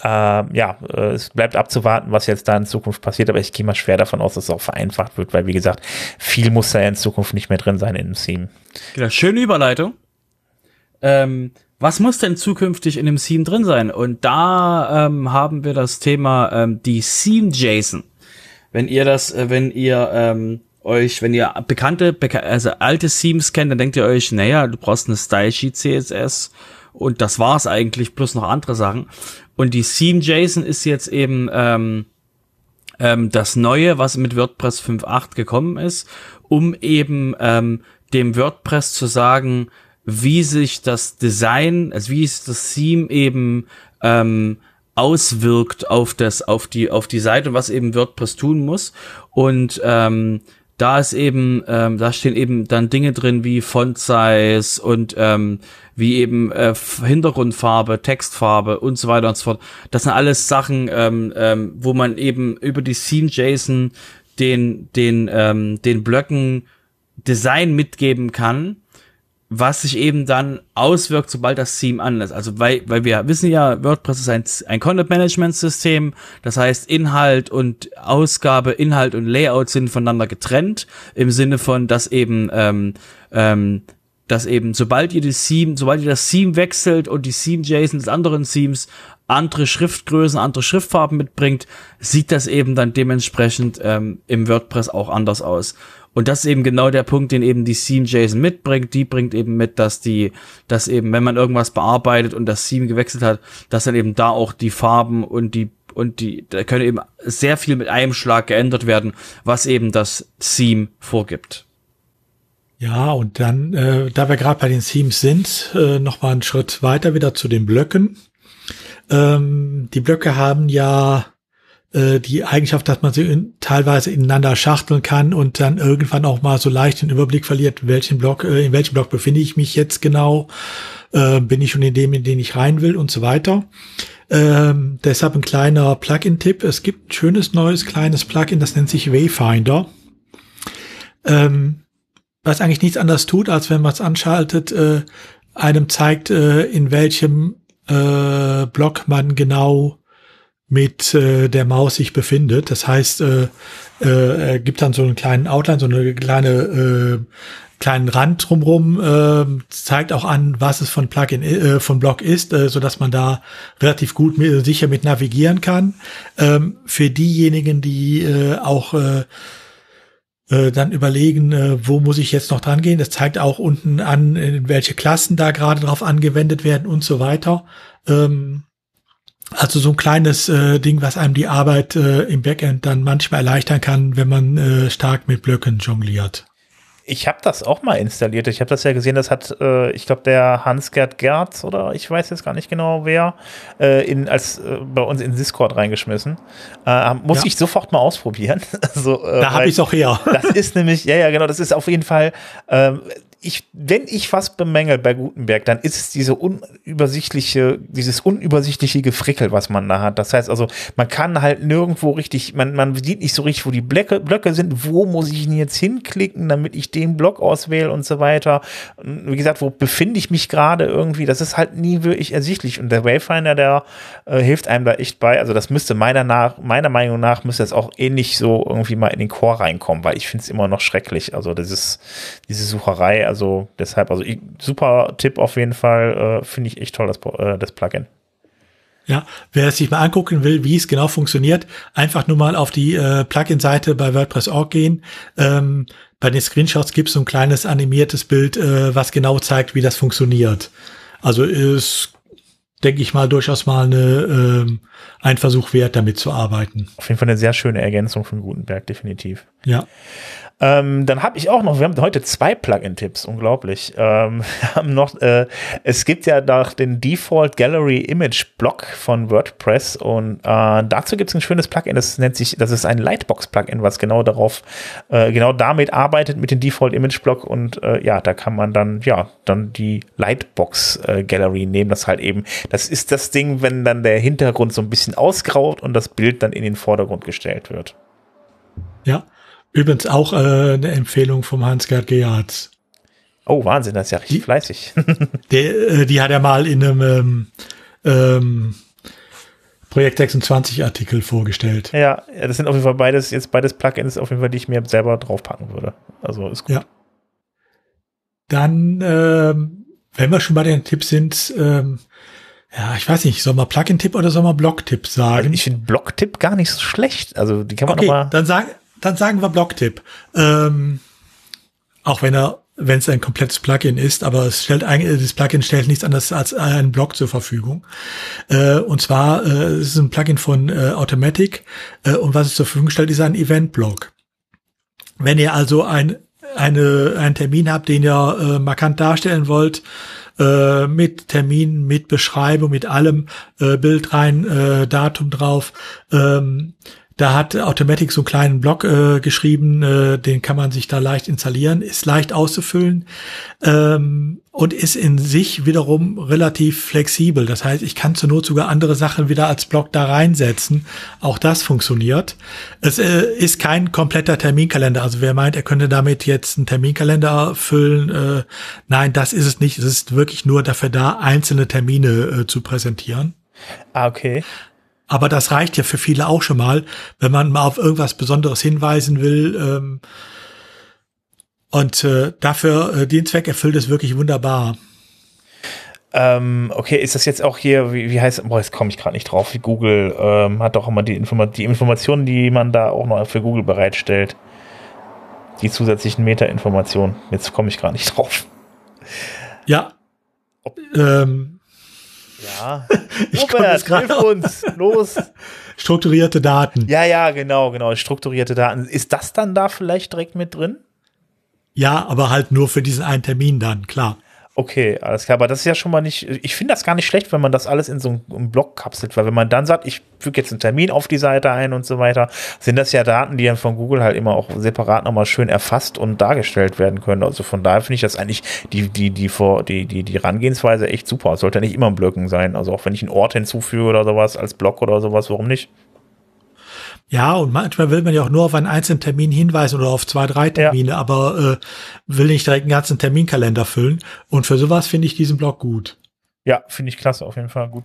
Ähm, ja, äh, es bleibt abzuwarten, was jetzt da in Zukunft passiert, aber ich gehe mal schwer davon aus, dass es auch vereinfacht wird, weil wie gesagt, viel muss da in Zukunft nicht mehr drin sein in dem Theme. Genau, schöne Überleitung. Ähm, was muss denn zukünftig in dem Theme drin sein? Und da ähm, haben wir das Thema ähm, die Theme JSON. Wenn ihr das, äh, wenn ihr ähm, euch, wenn ihr bekannte, beka also alte Themes kennt, dann denkt ihr euch, naja, du brauchst eine Style Sheet CSS und das war's eigentlich, plus noch andere Sachen. Und die Theme JSON ist jetzt eben ähm, ähm, das Neue, was mit WordPress 5.8 gekommen ist, um eben ähm, dem WordPress zu sagen, wie sich das Design, also wie es das Theme eben ähm, auswirkt auf das, auf die, auf die Seite was eben WordPress tun muss. Und ähm, da ist eben, ähm, da stehen eben dann Dinge drin wie Font Size und ähm, wie eben äh, Hintergrundfarbe, Textfarbe und so weiter und so fort. Das sind alles Sachen, ähm, ähm, wo man eben über die Theme JSON den, den, ähm, den Blöcken Design mitgeben kann was sich eben dann auswirkt, sobald das Theme an. Also weil, weil wir wissen ja, WordPress ist ein, ein Content-Management-System, das heißt Inhalt und Ausgabe, Inhalt und Layout sind voneinander getrennt, im Sinne von, dass eben, ähm, ähm, dass eben, sobald ihr das Theme, sobald ihr das Theme wechselt und die Theme-JSON des anderen Themes andere Schriftgrößen, andere Schriftfarben mitbringt, sieht das eben dann dementsprechend ähm, im WordPress auch anders aus. Und das ist eben genau der Punkt, den eben die Theme JSON mitbringt. Die bringt eben mit, dass die, dass eben, wenn man irgendwas bearbeitet und das Theme gewechselt hat, dass dann eben da auch die Farben und die und die, da können eben sehr viel mit einem Schlag geändert werden, was eben das Theme vorgibt. Ja, und dann, äh, da wir gerade bei den Themes sind, äh, noch mal einen Schritt weiter wieder zu den Blöcken. Ähm, die Blöcke haben ja äh, die Eigenschaft, dass man sie in, teilweise ineinander schachteln kann und dann irgendwann auch mal so leicht den Überblick verliert, welchen Block, äh, in welchem Block befinde ich mich jetzt genau, äh, bin ich schon in dem, in den ich rein will und so weiter. Ähm, deshalb ein kleiner Plugin-Tipp. Es gibt ein schönes neues kleines Plugin, das nennt sich Wayfinder. Ähm, was eigentlich nichts anderes tut, als wenn man es anschaltet, äh, einem zeigt, äh, in welchem äh, Block man genau mit äh, der Maus sich befindet. Das heißt, äh, äh, er gibt dann so einen kleinen Outline, so eine kleine äh, kleinen Rand drumrum, äh, zeigt auch an, was es von Plugin äh, von Block ist, äh, so dass man da relativ gut mit, sicher mit navigieren kann. Ähm, für diejenigen, die äh, auch äh, äh, dann überlegen, äh, wo muss ich jetzt noch dran gehen. Das zeigt auch unten an, in welche Klassen da gerade drauf angewendet werden und so weiter. Ähm, also so ein kleines äh, Ding, was einem die Arbeit äh, im Backend dann manchmal erleichtern kann, wenn man äh, stark mit Blöcken jongliert. Ich habe das auch mal installiert. Ich habe das ja gesehen, das hat, äh, ich glaube, der Hans-Gerd Gerz oder ich weiß jetzt gar nicht genau wer, äh, in, als äh, bei uns in Discord reingeschmissen. Äh, muss ja. ich sofort mal ausprobieren. also, äh, da habe ich es auch her. das ist nämlich, ja, ja, genau, das ist auf jeden Fall, ähm, ich, wenn ich was bemängel bei Gutenberg, dann ist es diese unübersichtliche, dieses unübersichtliche Gefrickel, was man da hat. Das heißt also, man kann halt nirgendwo richtig, man, man sieht nicht so richtig, wo die Blöcke, Blöcke sind, wo muss ich denn jetzt hinklicken, damit ich den Block auswähle und so weiter. Wie gesagt, wo befinde ich mich gerade irgendwie, das ist halt nie wirklich ersichtlich. Und der Wayfinder, der äh, hilft einem da echt bei. Also das müsste meiner nach, meiner Meinung nach, müsste das auch ähnlich so irgendwie mal in den Core reinkommen, weil ich finde es immer noch schrecklich. Also das ist diese Sucherei also deshalb, also super Tipp auf jeden Fall, äh, finde ich echt toll, das, äh, das Plugin. Ja, wer es sich mal angucken will, wie es genau funktioniert, einfach nur mal auf die äh, Plugin-Seite bei WordPress.org gehen. Ähm, bei den Screenshots gibt es so ein kleines animiertes Bild, äh, was genau zeigt, wie das funktioniert. Also ist, denke ich mal, durchaus mal eine, ähm, ein Versuch wert, damit zu arbeiten. Auf jeden Fall eine sehr schöne Ergänzung von Gutenberg, definitiv. Ja. Ähm, dann habe ich auch noch, wir haben heute zwei Plugin-Tipps, unglaublich. Ähm, wir haben noch, äh, es gibt ja noch den Default Gallery Image Block von WordPress und äh, dazu gibt es ein schönes Plugin, das nennt sich, das ist ein Lightbox-Plugin, was genau darauf, äh, genau damit arbeitet mit dem Default Image Block und äh, ja, da kann man dann, ja, dann die Lightbox äh, Gallery nehmen, das halt eben, das ist das Ding, wenn dann der Hintergrund so ein bisschen ausgraut und das Bild dann in den Vordergrund gestellt wird. Ja, Übrigens auch äh, eine Empfehlung vom Hans-Gerd Gerhardt. Oh, Wahnsinn, das ist ja richtig die, fleißig. der, äh, die hat er mal in einem ähm, ähm, Projekt 26 Artikel vorgestellt. Ja, das sind auf jeden Fall beides, jetzt beides Plugins auf jeden Fall, die ich mir selber draufpacken würde. Also ist gut. Ja. Dann, ähm, wenn wir schon bei den Tipps sind, ähm, ja, ich weiß nicht, soll man Plugin-Tipp oder soll man Block-Tipp sagen? Also ich finde Block-Tipp gar nicht so schlecht. Also die kann man okay, noch mal. Dann sagen, dann sagen wir Blocktipp. Ähm, auch wenn er, wenn es ein komplettes Plugin ist, aber es stellt eigentlich, das Plugin stellt nichts anderes als einen Block zur Verfügung. Äh, und zwar äh, es ist ein Plugin von äh, Automatic äh, und was es zur Verfügung stellt, ist ein Event-Block. Wenn ihr also ein, eine, einen Termin habt, den ihr äh, markant darstellen wollt, äh, mit Termin, mit Beschreibung, mit allem, äh, Bild rein, äh, Datum drauf, ähm, da hat Automatic so einen kleinen Blog äh, geschrieben, äh, den kann man sich da leicht installieren, ist leicht auszufüllen ähm, und ist in sich wiederum relativ flexibel. Das heißt, ich kann zur Not sogar andere Sachen wieder als Blog da reinsetzen. Auch das funktioniert. Es äh, ist kein kompletter Terminkalender. Also wer meint, er könnte damit jetzt einen Terminkalender füllen, äh, nein, das ist es nicht. Es ist wirklich nur dafür da, einzelne Termine äh, zu präsentieren. Ah, okay. Aber das reicht ja für viele auch schon mal, wenn man mal auf irgendwas Besonderes hinweisen will. Ähm, und äh, dafür, äh, den Zweck erfüllt es wirklich wunderbar. Ähm, okay, ist das jetzt auch hier, wie, wie heißt, boah, jetzt komme ich gerade nicht drauf, wie Google ähm, hat doch immer die, Informa die Informationen, die man da auch noch für Google bereitstellt. Die zusätzlichen Meta-Informationen. Jetzt komme ich gerade nicht drauf. Ja. Ähm, ja. ich Robert, hilf uns. Los. Strukturierte Daten. Ja, ja, genau, genau. Strukturierte Daten. Ist das dann da vielleicht direkt mit drin? Ja, aber halt nur für diesen einen Termin dann, klar. Okay, alles klar. Aber das ist ja schon mal nicht, ich finde das gar nicht schlecht, wenn man das alles in so einem Block kapselt, weil wenn man dann sagt, ich füge jetzt einen Termin auf die Seite ein und so weiter, sind das ja Daten, die dann von Google halt immer auch separat nochmal schön erfasst und dargestellt werden können. Also von daher finde ich das eigentlich die, die, die, vor, die, die, die Rangehensweise echt super. Es sollte ja nicht immer ein Blöcken sein. Also auch wenn ich einen Ort hinzufüge oder sowas als Block oder sowas, warum nicht? Ja, und manchmal will man ja auch nur auf einen einzelnen Termin hinweisen oder auf zwei, drei Termine, ja. aber äh, will nicht direkt einen ganzen Terminkalender füllen. Und für sowas finde ich diesen Blog gut. Ja, finde ich klasse, auf jeden Fall gut.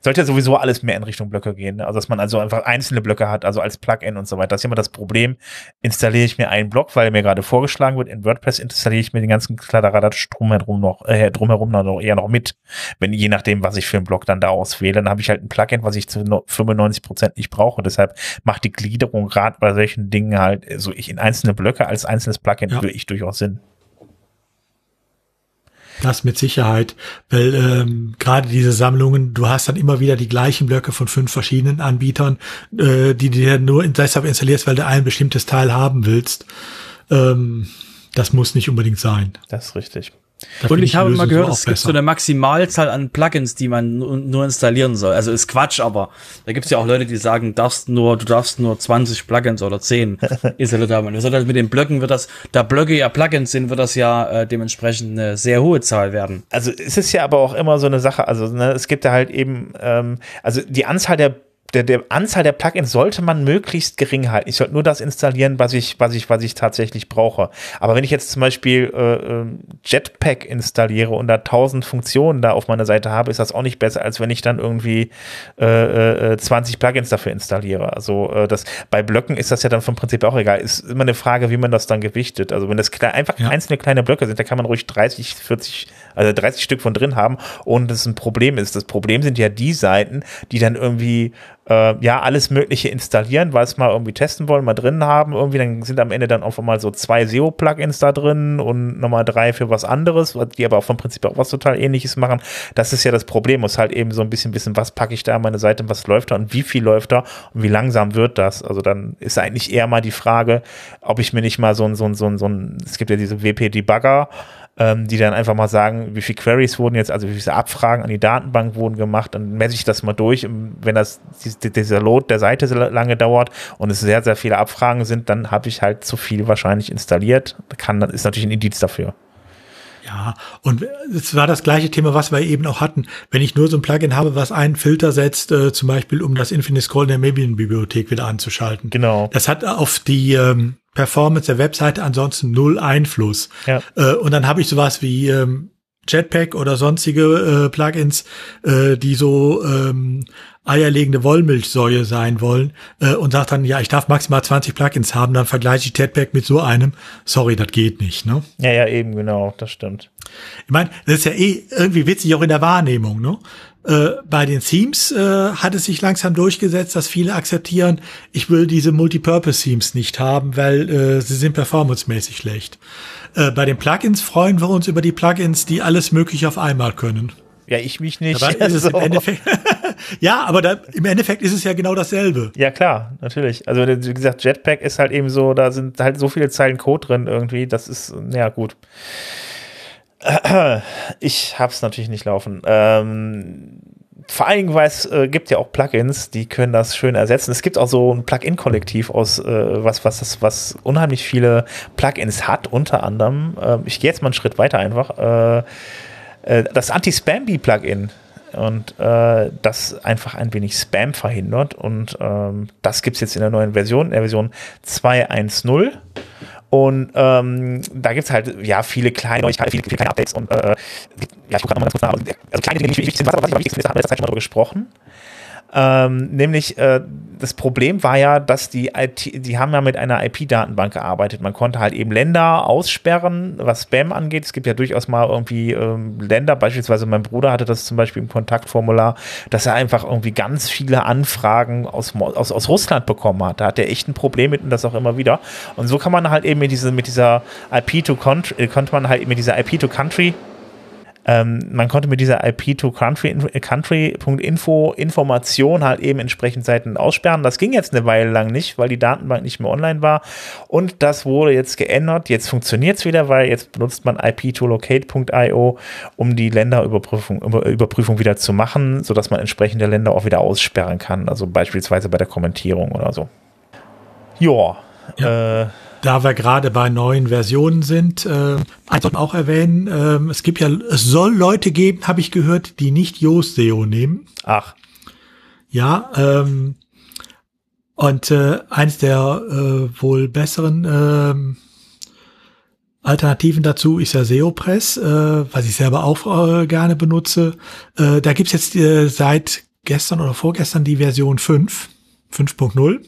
Sollte ja sowieso alles mehr in Richtung Blöcke gehen. Ne? Also, dass man also einfach einzelne Blöcke hat, also als Plugin und so weiter. Das ist immer das Problem. Installiere ich mir einen Block, weil mir gerade vorgeschlagen wird, in WordPress installiere ich mir den ganzen Kladderadatsch drumherum noch, äh, drumherum noch eher noch mit. Wenn, je nachdem, was ich für einen Block dann da auswähle, dann habe ich halt ein Plugin, was ich zu 95 Prozent nicht brauche. Deshalb macht die Gliederung gerade bei solchen Dingen halt, so also ich in einzelne Blöcke als einzelnes Plugin ja. ich durchaus Sinn. Das mit Sicherheit, weil ähm, gerade diese Sammlungen, du hast dann immer wieder die gleichen Blöcke von fünf verschiedenen Anbietern, äh, die dir nur deshalb installierst, weil du ein bestimmtes Teil haben willst. Ähm, das muss nicht unbedingt sein. Das ist richtig. Da und ich habe mal gehört, es gibt so eine Maximalzahl an Plugins, die man nur installieren soll. Also ist Quatsch, aber da gibt es ja auch Leute, die sagen, darfst nur, du darfst nur 20 Plugins oder 10 installiert haben. Also mit den Blöcken wird das, da Blöcke ja Plugins sind, wird das ja äh, dementsprechend eine sehr hohe Zahl werden. Also es ist ja aber auch immer so eine Sache, also ne, es gibt ja halt eben, ähm, also die Anzahl der der, der Anzahl der Plugins sollte man möglichst gering halten. Ich sollte nur das installieren, was ich, was ich, was ich tatsächlich brauche. Aber wenn ich jetzt zum Beispiel äh, ähm, Jetpack installiere und da tausend Funktionen da auf meiner Seite habe, ist das auch nicht besser, als wenn ich dann irgendwie äh, äh, 20 Plugins dafür installiere. Also äh, das bei Blöcken ist das ja dann vom Prinzip auch egal. Ist immer eine Frage, wie man das dann gewichtet. Also wenn das einfach ja. einzelne kleine Blöcke sind, da kann man ruhig 30, 40, also 30 Stück von drin haben und das ein Problem ist. Das Problem sind ja die Seiten, die dann irgendwie äh, ja, alles Mögliche installieren, weil es mal irgendwie testen wollen, mal drin haben. Irgendwie, dann sind am Ende dann auch mal so zwei SEO-Plugins da drin und nochmal drei für was anderes, die aber auch vom Prinzip auch was total ähnliches machen. Das ist ja das Problem. Muss halt eben so ein bisschen wissen, was packe ich da an meine Seite, was läuft da und wie viel läuft da und wie langsam wird das. Also dann ist eigentlich eher mal die Frage, ob ich mir nicht mal so ein, so ein, so ein, so ein es gibt ja diese WP-Debugger, ähm, die dann einfach mal sagen, wie viele Queries wurden jetzt, also wie viele Abfragen an die Datenbank wurden gemacht, dann messe ich das mal durch. Und wenn das dieser Load der Seite so lange dauert und es sehr, sehr viele Abfragen sind, dann habe ich halt zu viel wahrscheinlich installiert. Kann, ist natürlich ein Indiz dafür. Ja, und es war das gleiche Thema, was wir eben auch hatten. Wenn ich nur so ein Plugin habe, was einen Filter setzt, äh, zum Beispiel, um das Infinite Scroll in der Maven-Bibliothek wieder anzuschalten. Genau. Das hat auf die ähm, Performance der Webseite ansonsten null Einfluss. Ja. Äh, und dann habe ich sowas wie ähm, Jetpack oder sonstige äh, Plugins, äh, die so ähm, eierlegende Wollmilchsäue sein wollen äh, und sagt dann, ja, ich darf maximal 20 Plugins haben, dann vergleiche ich Jetpack mit so einem. Sorry, das geht nicht, ne? Ja, ja, eben, genau, das stimmt. Ich meine, das ist ja eh irgendwie witzig auch in der Wahrnehmung, ne? Äh, bei den Themes äh, hat es sich langsam durchgesetzt, dass viele akzeptieren, ich will diese Multipurpose-Themes nicht haben, weil äh, sie sind performancemäßig schlecht. Äh, bei den Plugins freuen wir uns über die Plugins, die alles Mögliche auf einmal können. Ja, ich mich nicht. Aber also. ja, aber da, im Endeffekt ist es ja genau dasselbe. Ja, klar, natürlich. Also, wie gesagt, Jetpack ist halt eben so, da sind halt so viele Zeilen Code drin irgendwie, das ist, ja, gut. Ich hab's natürlich nicht laufen. Ähm, vor Dingen, weil es äh, gibt ja auch Plugins, die können das schön ersetzen. Es gibt auch so ein Plugin-Kollektiv aus, äh, was, was, das, was unheimlich viele Plugins hat, unter anderem. Äh, ich gehe jetzt mal einen Schritt weiter einfach. Äh, äh, das Anti-Spamby-Plugin und äh, das einfach ein wenig Spam verhindert. Und ähm, das gibt es jetzt in der neuen Version, in der Version 2.1.0. Und ähm, da gibt es halt ja viele kleine Neuigkeiten, viele, viele kleine Updates und äh, ja, ich gucke gerade nochmal ganz kurz nach. Also kleine Dinge, die wichtig sind, was aber wichtig ist, wir haben in letzter Zeit schon mal darüber gesprochen. Ähm, nämlich äh, das Problem war ja, dass die IT, die haben ja mit einer IP-Datenbank gearbeitet. Man konnte halt eben Länder aussperren, was Spam angeht. Es gibt ja durchaus mal irgendwie ähm, Länder, beispielsweise mein Bruder hatte das zum Beispiel im Kontaktformular, dass er einfach irgendwie ganz viele Anfragen aus, aus, aus Russland bekommen hat. Da hat er echt ein Problem mit und das auch immer wieder. Und so kann man halt eben mit, diese, mit dieser IP-to-Country, konnte man halt mit dieser IP-to-Country ähm, man konnte mit dieser IP-to-Country.info Information halt eben entsprechend Seiten aussperren. Das ging jetzt eine Weile lang nicht, weil die Datenbank nicht mehr online war. Und das wurde jetzt geändert. Jetzt funktioniert es wieder, weil jetzt benutzt man IP-to-locate.io, um die Länderüberprüfung Überprüfung wieder zu machen, sodass man entsprechende Länder auch wieder aussperren kann. Also beispielsweise bei der Kommentierung oder so. Joa. Ja. Äh, da wir gerade bei neuen Versionen sind, äh, eins sollte auch erwähnen, äh, es gibt ja, es soll Leute geben, habe ich gehört, die nicht Yoast SEO nehmen. Ach. Ja, ähm, und äh, eins der äh, wohl besseren äh, Alternativen dazu ist ja SEOpress, äh, was ich selber auch äh, gerne benutze. Äh, da gibt's jetzt äh, seit gestern oder vorgestern die Version 5, 5.0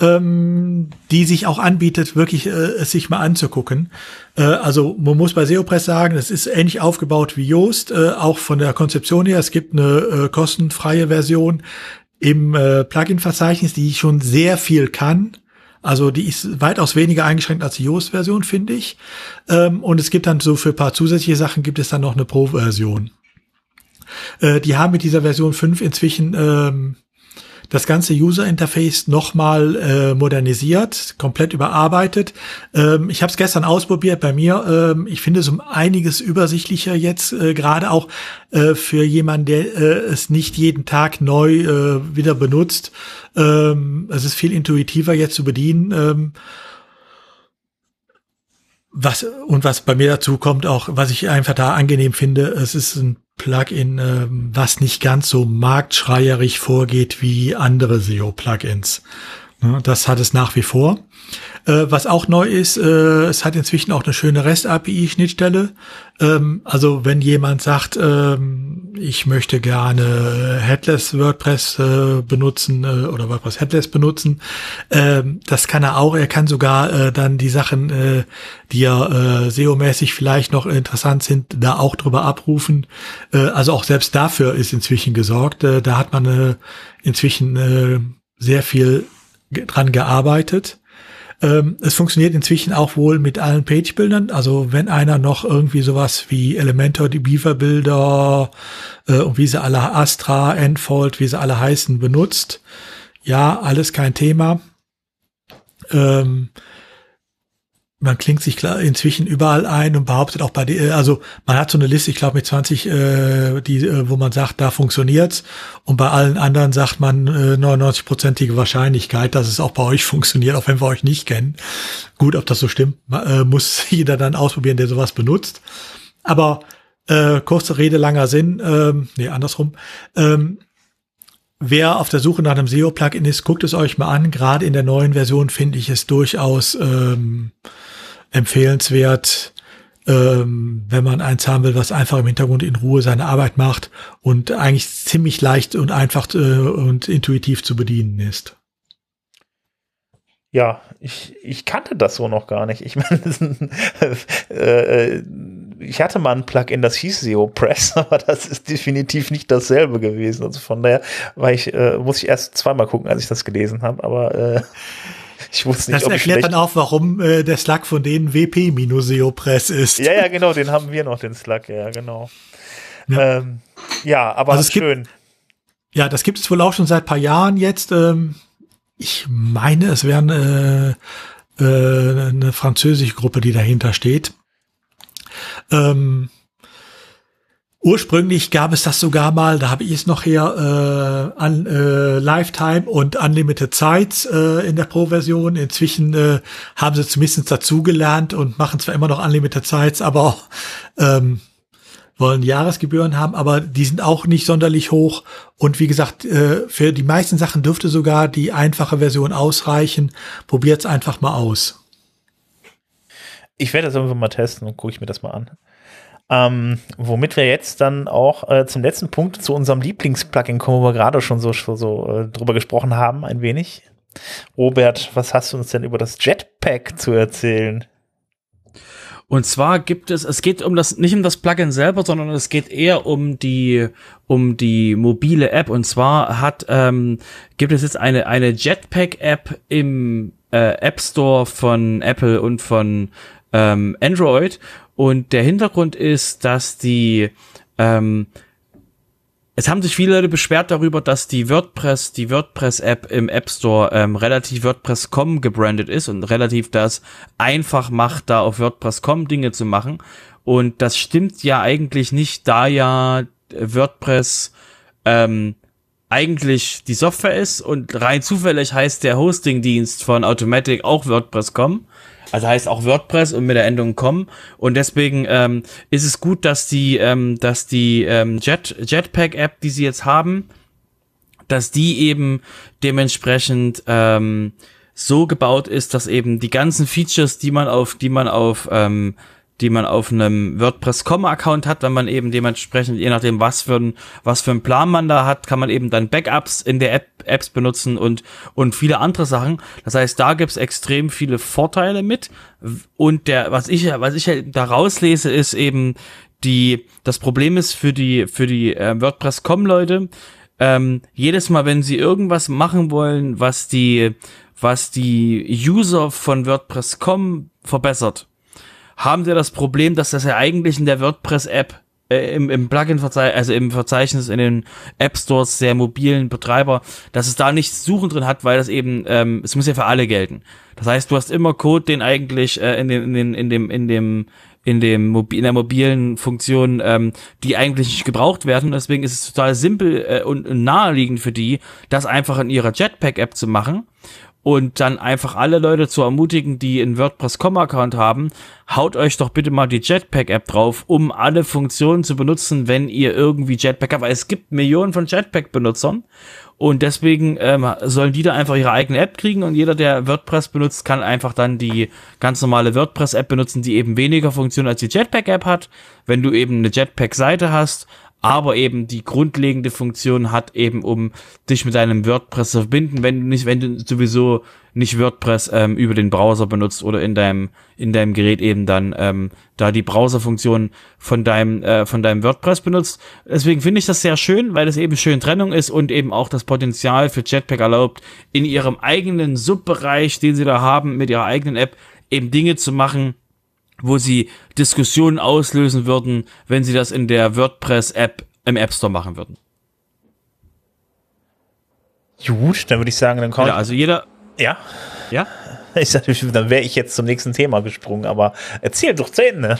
ähm, die sich auch anbietet, wirklich äh, es sich mal anzugucken. Äh, also man muss bei SEOpress sagen, es ist ähnlich aufgebaut wie Yoast, äh, auch von der Konzeption her. Es gibt eine äh, kostenfreie Version im äh, Plugin-Verzeichnis, die schon sehr viel kann. Also die ist weitaus weniger eingeschränkt als die Yoast-Version, finde ich. Ähm, und es gibt dann so für ein paar zusätzliche Sachen gibt es dann noch eine Pro-Version. Äh, die haben mit dieser Version 5 inzwischen ähm, das ganze User Interface nochmal äh, modernisiert, komplett überarbeitet. Ähm, ich habe es gestern ausprobiert bei mir. Ähm, ich finde es um einiges übersichtlicher jetzt, äh, gerade auch äh, für jemanden, der äh, es nicht jeden Tag neu äh, wieder benutzt. Ähm, es ist viel intuitiver jetzt zu bedienen. Ähm, was und was bei mir dazu kommt, auch was ich einfach da angenehm finde, es ist ein Plugin, äh, was nicht ganz so marktschreierig vorgeht wie andere SEO-Plugins. Ne, das hat es nach wie vor. Äh, was auch neu ist, äh, es hat inzwischen auch eine schöne REST-API-Schnittstelle. Ähm, also wenn jemand sagt, ähm, ich möchte gerne Headless WordPress äh, benutzen äh, oder WordPress Headless benutzen, ähm, das kann er auch. Er kann sogar äh, dann die Sachen, äh, die ja SEO-mäßig vielleicht noch interessant sind, da auch drüber abrufen. also auch selbst dafür ist inzwischen gesorgt. da hat man inzwischen sehr viel dran gearbeitet. Ähm, es funktioniert inzwischen auch wohl mit allen Page-Bildern. Also wenn einer noch irgendwie sowas wie Elementor, die Beaver-Bilder äh, und wie sie alle Astra, Enfold, wie sie alle heißen, benutzt, ja, alles kein Thema. Ähm, man klingt sich klar inzwischen überall ein und behauptet auch bei der, also man hat so eine Liste, ich glaube mit 20, äh, die, äh, wo man sagt, da funktioniert's und bei allen anderen sagt man äh, 99-prozentige Wahrscheinlichkeit, dass es auch bei euch funktioniert, auch wenn wir euch nicht kennen. Gut, ob das so stimmt, äh, muss jeder dann ausprobieren, der sowas benutzt. Aber äh, kurze Rede, langer Sinn, ähm, nee, andersrum. Ähm, Wer auf der Suche nach einem SEO-Plugin ist, guckt es euch mal an. Gerade in der neuen Version finde ich es durchaus ähm, empfehlenswert, ähm, wenn man eins haben will, was einfach im Hintergrund in Ruhe seine Arbeit macht und eigentlich ziemlich leicht und einfach äh, und intuitiv zu bedienen ist. Ja, ich, ich kannte das so noch gar nicht. Ich meine, äh, ich hatte mal ein Plugin, das hieß SEO Press, aber das ist definitiv nicht dasselbe gewesen. Also von daher war ich, äh, muss ich erst zweimal gucken, als ich das gelesen habe, aber äh, ich wusste nicht, das erklärt dann auch, warum äh, der Slack von denen WP-SEO-Press ist. Ja, ja, genau, den haben wir noch, den Slack, ja, genau. Ja, ähm, ja aber also schön. Gibt, ja, das gibt es wohl auch schon seit paar Jahren jetzt. Ähm, ich meine, es wäre eine, äh, eine französische Gruppe, die dahinter steht. Ähm, Ursprünglich gab es das sogar mal, da habe ich es noch her, äh, an äh, Lifetime und Unlimited Sites äh, in der Pro-Version. Inzwischen äh, haben sie zumindest dazugelernt und machen zwar immer noch Unlimited Sites, aber ähm, wollen Jahresgebühren haben, aber die sind auch nicht sonderlich hoch. Und wie gesagt, äh, für die meisten Sachen dürfte sogar die einfache Version ausreichen. Probiert's einfach mal aus. Ich werde das irgendwann mal testen und gucke ich mir das mal an. Ähm, womit wir jetzt dann auch äh, zum letzten Punkt zu unserem Lieblingsplugin kommen, wo wir gerade schon so, so äh, drüber gesprochen haben, ein wenig. Robert, was hast du uns denn über das Jetpack zu erzählen? Und zwar gibt es, es geht um das, nicht um das Plugin selber, sondern es geht eher um die, um die mobile App. Und zwar hat, ähm, gibt es jetzt eine, eine Jetpack-App im äh, App Store von Apple und von ähm, Android. Und der Hintergrund ist, dass die, ähm, es haben sich viele Leute beschwert darüber, dass die WordPress, die WordPress-App im App Store ähm, relativ WordPress.com gebrandet ist und relativ das einfach macht, da auf WordPress.com Dinge zu machen. Und das stimmt ja eigentlich nicht, da ja WordPress ähm, eigentlich die Software ist und rein zufällig heißt der Hosting-Dienst von Automatic auch WordPress.com. Also heißt auch WordPress und mit der Endung com. Und deswegen ähm, ist es gut, dass die, ähm, dass die ähm, Jet, Jetpack-App, die sie jetzt haben, dass die eben dementsprechend ähm, so gebaut ist, dass eben die ganzen Features, die man auf, die man auf ähm, die man auf einem WordPress.com-Account hat, wenn man eben dementsprechend, je nachdem, was für ein, was für ein Plan man da hat, kann man eben dann Backups in der App, Apps benutzen und, und viele andere Sachen. Das heißt, da gibt's extrem viele Vorteile mit. Und der, was ich, was ich da rauslese, ist eben die, das Problem ist für die, für die äh, WordPress.com-Leute, ähm, jedes Mal, wenn sie irgendwas machen wollen, was die, was die User von WordPress.com verbessert, haben sie das Problem, dass das ja eigentlich in der WordPress-App äh, im, im Plugin-Verzeichnis, also im Verzeichnis in den App Stores der mobilen Betreiber, dass es da nichts suchen drin hat, weil das eben, ähm, es muss ja für alle gelten. Das heißt, du hast immer Code, den eigentlich äh, in, den, in, den, in dem, in dem, in dem in der mobilen Funktion, ähm, die eigentlich nicht gebraucht werden. Deswegen ist es total simpel äh, und naheliegend für die, das einfach in ihrer Jetpack-App zu machen und dann einfach alle Leute zu ermutigen, die einen WordPress.com-Account haben, haut euch doch bitte mal die Jetpack-App drauf, um alle Funktionen zu benutzen, wenn ihr irgendwie Jetpack habt, weil es gibt Millionen von Jetpack-Benutzern und deswegen ähm, sollen die da einfach ihre eigene App kriegen und jeder, der WordPress benutzt, kann einfach dann die ganz normale WordPress-App benutzen, die eben weniger Funktionen als die Jetpack-App hat. Wenn du eben eine Jetpack-Seite hast, aber eben die grundlegende Funktion hat eben, um dich mit deinem WordPress zu verbinden, wenn du nicht, wenn du sowieso nicht WordPress ähm, über den Browser benutzt oder in deinem in deinem Gerät eben dann ähm, da die Browserfunktion von deinem äh, von deinem WordPress benutzt. Deswegen finde ich das sehr schön, weil es eben schön Trennung ist und eben auch das Potenzial für Jetpack erlaubt, in ihrem eigenen Subbereich, den sie da haben, mit ihrer eigenen App eben Dinge zu machen, wo sie Diskussionen auslösen würden, wenn sie das in der WordPress-App im App Store machen würden. Gut, dann würde ich sagen, dann kommt. Ja, also jeder. Ja. Ja? Ich dachte, dann wäre ich jetzt zum nächsten Thema gesprungen, aber erzähl doch zu Ende.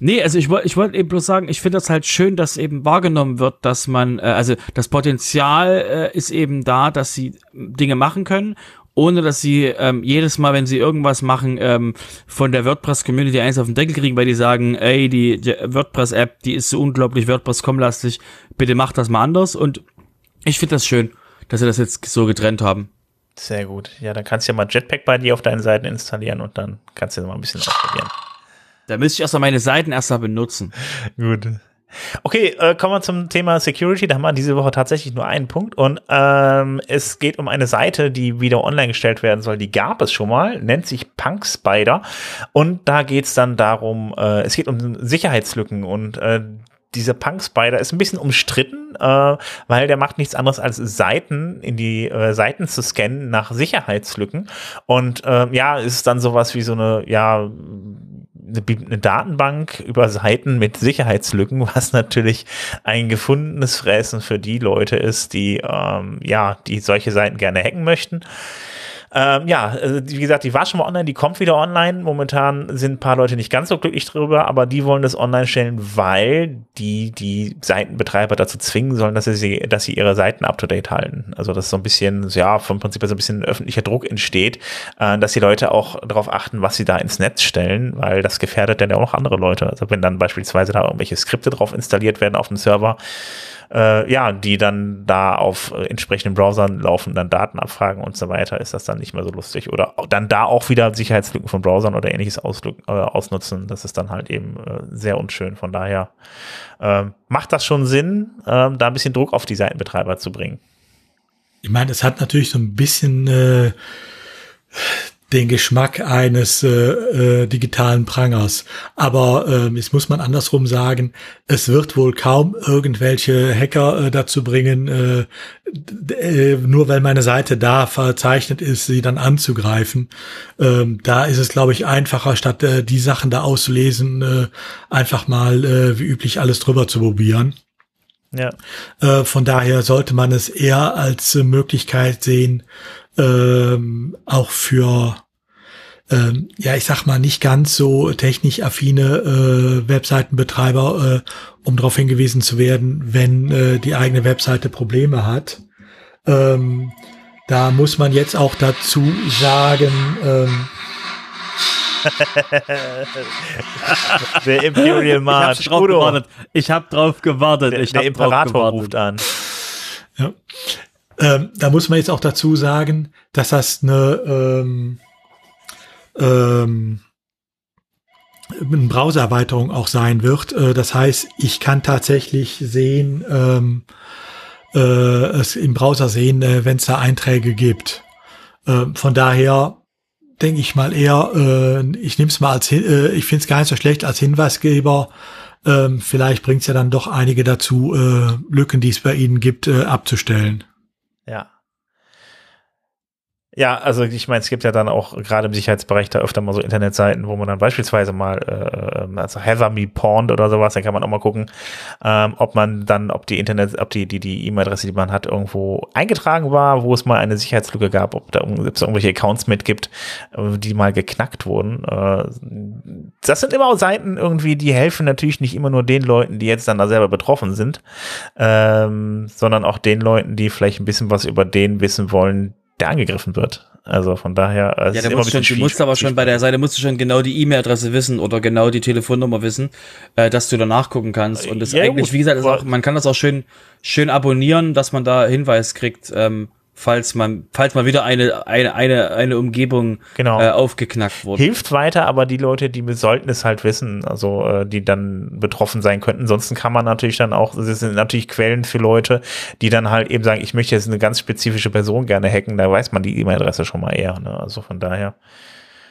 Nee, also ich wollte ich wollte eben bloß sagen, ich finde das halt schön, dass eben wahrgenommen wird, dass man, äh, also das Potenzial äh, ist eben da, dass sie Dinge machen können ohne dass sie ähm, jedes Mal, wenn sie irgendwas machen, ähm, von der WordPress-Community eins auf den Deckel kriegen, weil die sagen, ey, die, die WordPress-App, die ist so unglaublich WordPress-com-lastig, bitte macht das mal anders. Und ich finde das schön, dass sie das jetzt so getrennt haben. Sehr gut. Ja, dann kannst du ja mal Jetpack bei dir auf deinen Seiten installieren und dann kannst du mal ein bisschen ausprobieren. Da müsste ich erstmal meine Seiten erstmal benutzen. gut. Okay, äh, kommen wir zum Thema Security. Da haben wir diese Woche tatsächlich nur einen Punkt. Und ähm, es geht um eine Seite, die wieder online gestellt werden soll. Die gab es schon mal, nennt sich Punk Spider. Und da geht es dann darum, äh, es geht um Sicherheitslücken und äh, dieser Punk Spider ist ein bisschen umstritten, äh, weil der macht nichts anderes als Seiten in die äh, Seiten zu scannen nach Sicherheitslücken. Und äh, ja, ist dann sowas wie so eine, ja, eine, Datenbank über Seiten mit Sicherheitslücken, was natürlich ein gefundenes Fressen für die Leute ist, die ähm, ja, die solche Seiten gerne hacken möchten. Ähm, ja, also wie gesagt, die war schon mal online, die kommt wieder online. Momentan sind ein paar Leute nicht ganz so glücklich drüber, aber die wollen das online stellen, weil die die Seitenbetreiber dazu zwingen sollen, dass sie, dass sie ihre Seiten up to date halten. Also dass so ein bisschen, ja, vom Prinzip so ein bisschen öffentlicher Druck entsteht, äh, dass die Leute auch darauf achten, was sie da ins Netz stellen, weil das gefährdet dann ja auch noch andere Leute. Also wenn dann beispielsweise da irgendwelche Skripte drauf installiert werden auf dem Server, äh, ja, die dann da auf äh, entsprechenden Browsern laufen, dann Daten abfragen und so weiter, ist das dann nicht mehr so lustig. Oder dann da auch wieder Sicherheitslücken von Browsern oder ähnliches auslück, äh, ausnutzen. Das ist dann halt eben äh, sehr unschön. Von daher äh, macht das schon Sinn, äh, da ein bisschen Druck auf die Seitenbetreiber zu bringen. Ich meine, es hat natürlich so ein bisschen äh, den Geschmack eines äh, äh, digitalen Prangers. Aber äh, jetzt muss man andersrum sagen, es wird wohl kaum irgendwelche Hacker äh, dazu bringen, äh, äh, nur weil meine Seite da verzeichnet ist, sie dann anzugreifen. Ähm, da ist es, glaube ich, einfacher, statt äh, die Sachen da auszulesen, äh, einfach mal äh, wie üblich alles drüber zu probieren. Ja. Äh, von daher sollte man es eher als Möglichkeit sehen, ähm, auch für ähm, ja, ich sag mal, nicht ganz so technisch affine äh, Webseitenbetreiber, äh, um darauf hingewiesen zu werden, wenn äh, die eigene Webseite Probleme hat. Ähm, da muss man jetzt auch dazu sagen, ähm, der Imperial March. Ich hab drauf gewartet. Ich habe drauf gewartet. Der, ich der Imperator ruft an. Ja. Ähm, da muss man jetzt auch dazu sagen, dass das eine ähm, ähm, eine Browsererweiterung auch sein wird. Äh, das heißt, ich kann tatsächlich sehen, ähm, äh, es im Browser sehen, äh, wenn es da Einträge gibt. Äh, von daher denke ich mal eher, äh, ich nehme es mal als, äh, ich finde es gar nicht so schlecht als Hinweisgeber. Ähm, vielleicht bringt es ja dann doch einige dazu, äh, Lücken, die es bei Ihnen gibt, äh, abzustellen. Ja. Ja, also ich meine, es gibt ja dann auch gerade im Sicherheitsbereich da öfter mal so Internetseiten, wo man dann beispielsweise mal, äh, also Heather Me Porn oder sowas, da kann man auch mal gucken, ähm, ob man dann, ob die Internet, ob die die die E-Mail-Adresse, die man hat, irgendwo eingetragen war, wo es mal eine Sicherheitslücke gab, ob da ob es irgendwelche Accounts mitgibt, äh, die mal geknackt wurden. Äh, das sind immer auch Seiten irgendwie, die helfen natürlich nicht immer nur den Leuten, die jetzt dann da selber betroffen sind, ähm, sondern auch den Leuten, die vielleicht ein bisschen was über den wissen wollen, der angegriffen wird. Also von daher. Äh, ja, der muss schon, du musst aber schon bei der Seite musst du schon genau die E-Mail-Adresse wissen oder genau die Telefonnummer wissen, äh, dass du da nachgucken kannst. Und das ja, eigentlich, gut, wie gesagt, auch, man kann das auch schön, schön abonnieren, dass man da Hinweis kriegt, ähm, falls man, falls mal wieder eine, eine, eine, eine Umgebung genau. äh, aufgeknackt wurde. Hilft weiter, aber die Leute, die sollten es halt wissen, also äh, die dann betroffen sein könnten. Ansonsten kann man natürlich dann auch, das sind natürlich Quellen für Leute, die dann halt eben sagen, ich möchte jetzt eine ganz spezifische Person gerne hacken, da weiß man die E-Mail-Adresse schon mal eher. Ne? Also von daher.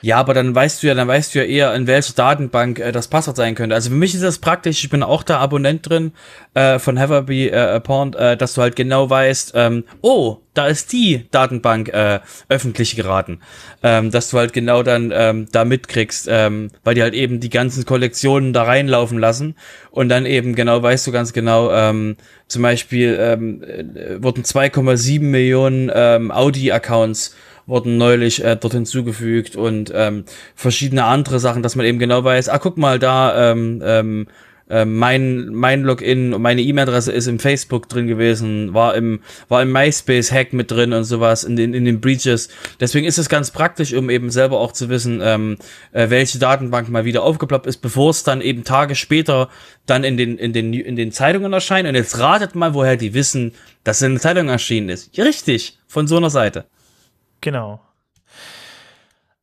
Ja, aber dann weißt du ja, dann weißt du ja eher, in welcher Datenbank äh, das Passwort sein könnte. Also für mich ist das praktisch, ich bin auch da Abonnent drin äh, von Haverby äh, Porn, äh, dass du halt genau weißt, ähm, oh, da ist die Datenbank äh, öffentlich geraten. Ähm, dass du halt genau dann ähm, da mitkriegst, ähm, weil die halt eben die ganzen Kollektionen da reinlaufen lassen und dann eben genau weißt du ganz genau, ähm, zum Beispiel ähm, äh, wurden 2,7 Millionen ähm, Audi-Accounts wurden neulich äh, dort hinzugefügt und ähm, verschiedene andere Sachen, dass man eben genau weiß, ah, guck mal da, ähm, ähm, äh, mein mein Login und meine E-Mail-Adresse ist im Facebook drin gewesen, war im war im MySpace Hack mit drin und sowas in den in den Breaches. Deswegen ist es ganz praktisch, um eben selber auch zu wissen, ähm, äh, welche Datenbank mal wieder aufgeploppt ist, bevor es dann eben Tage später dann in den in den in den Zeitungen erscheint. Und jetzt ratet mal, woher die wissen, dass es in den Zeitungen erschienen ist. Richtig, von so einer Seite. Genau.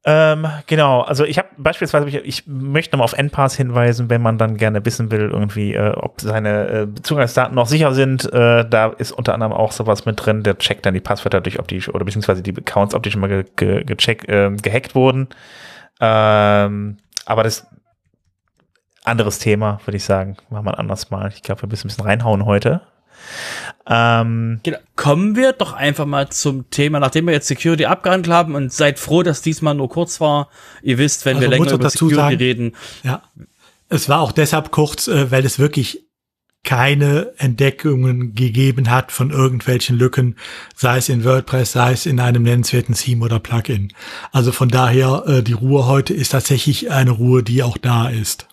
Ähm, genau, also ich habe beispielsweise, ich, ich möchte nochmal auf NPass hinweisen, wenn man dann gerne wissen will, irgendwie, äh, ob seine äh, Zugangsdaten noch sicher sind. Äh, da ist unter anderem auch sowas mit drin, der checkt dann die Passwörter durch, ob die, oder beziehungsweise die Accounts, ob die schon mal ge, ge, gecheckt, äh, gehackt wurden. Ähm, aber das anderes Thema, würde ich sagen. Machen wir ein anderes Mal. Ich glaube, wir müssen ein bisschen reinhauen heute. Ähm, genau. Kommen wir doch einfach mal zum Thema, nachdem wir jetzt Security abgehandelt haben und seid froh, dass diesmal nur kurz war. Ihr wisst, wenn also wir länger über Security sagen, reden. Ja, es war auch deshalb kurz, äh, weil es wirklich keine Entdeckungen gegeben hat von irgendwelchen Lücken, sei es in WordPress, sei es in einem nennenswerten Theme oder Plugin. Also von daher, äh, die Ruhe heute ist tatsächlich eine Ruhe, die auch da ist.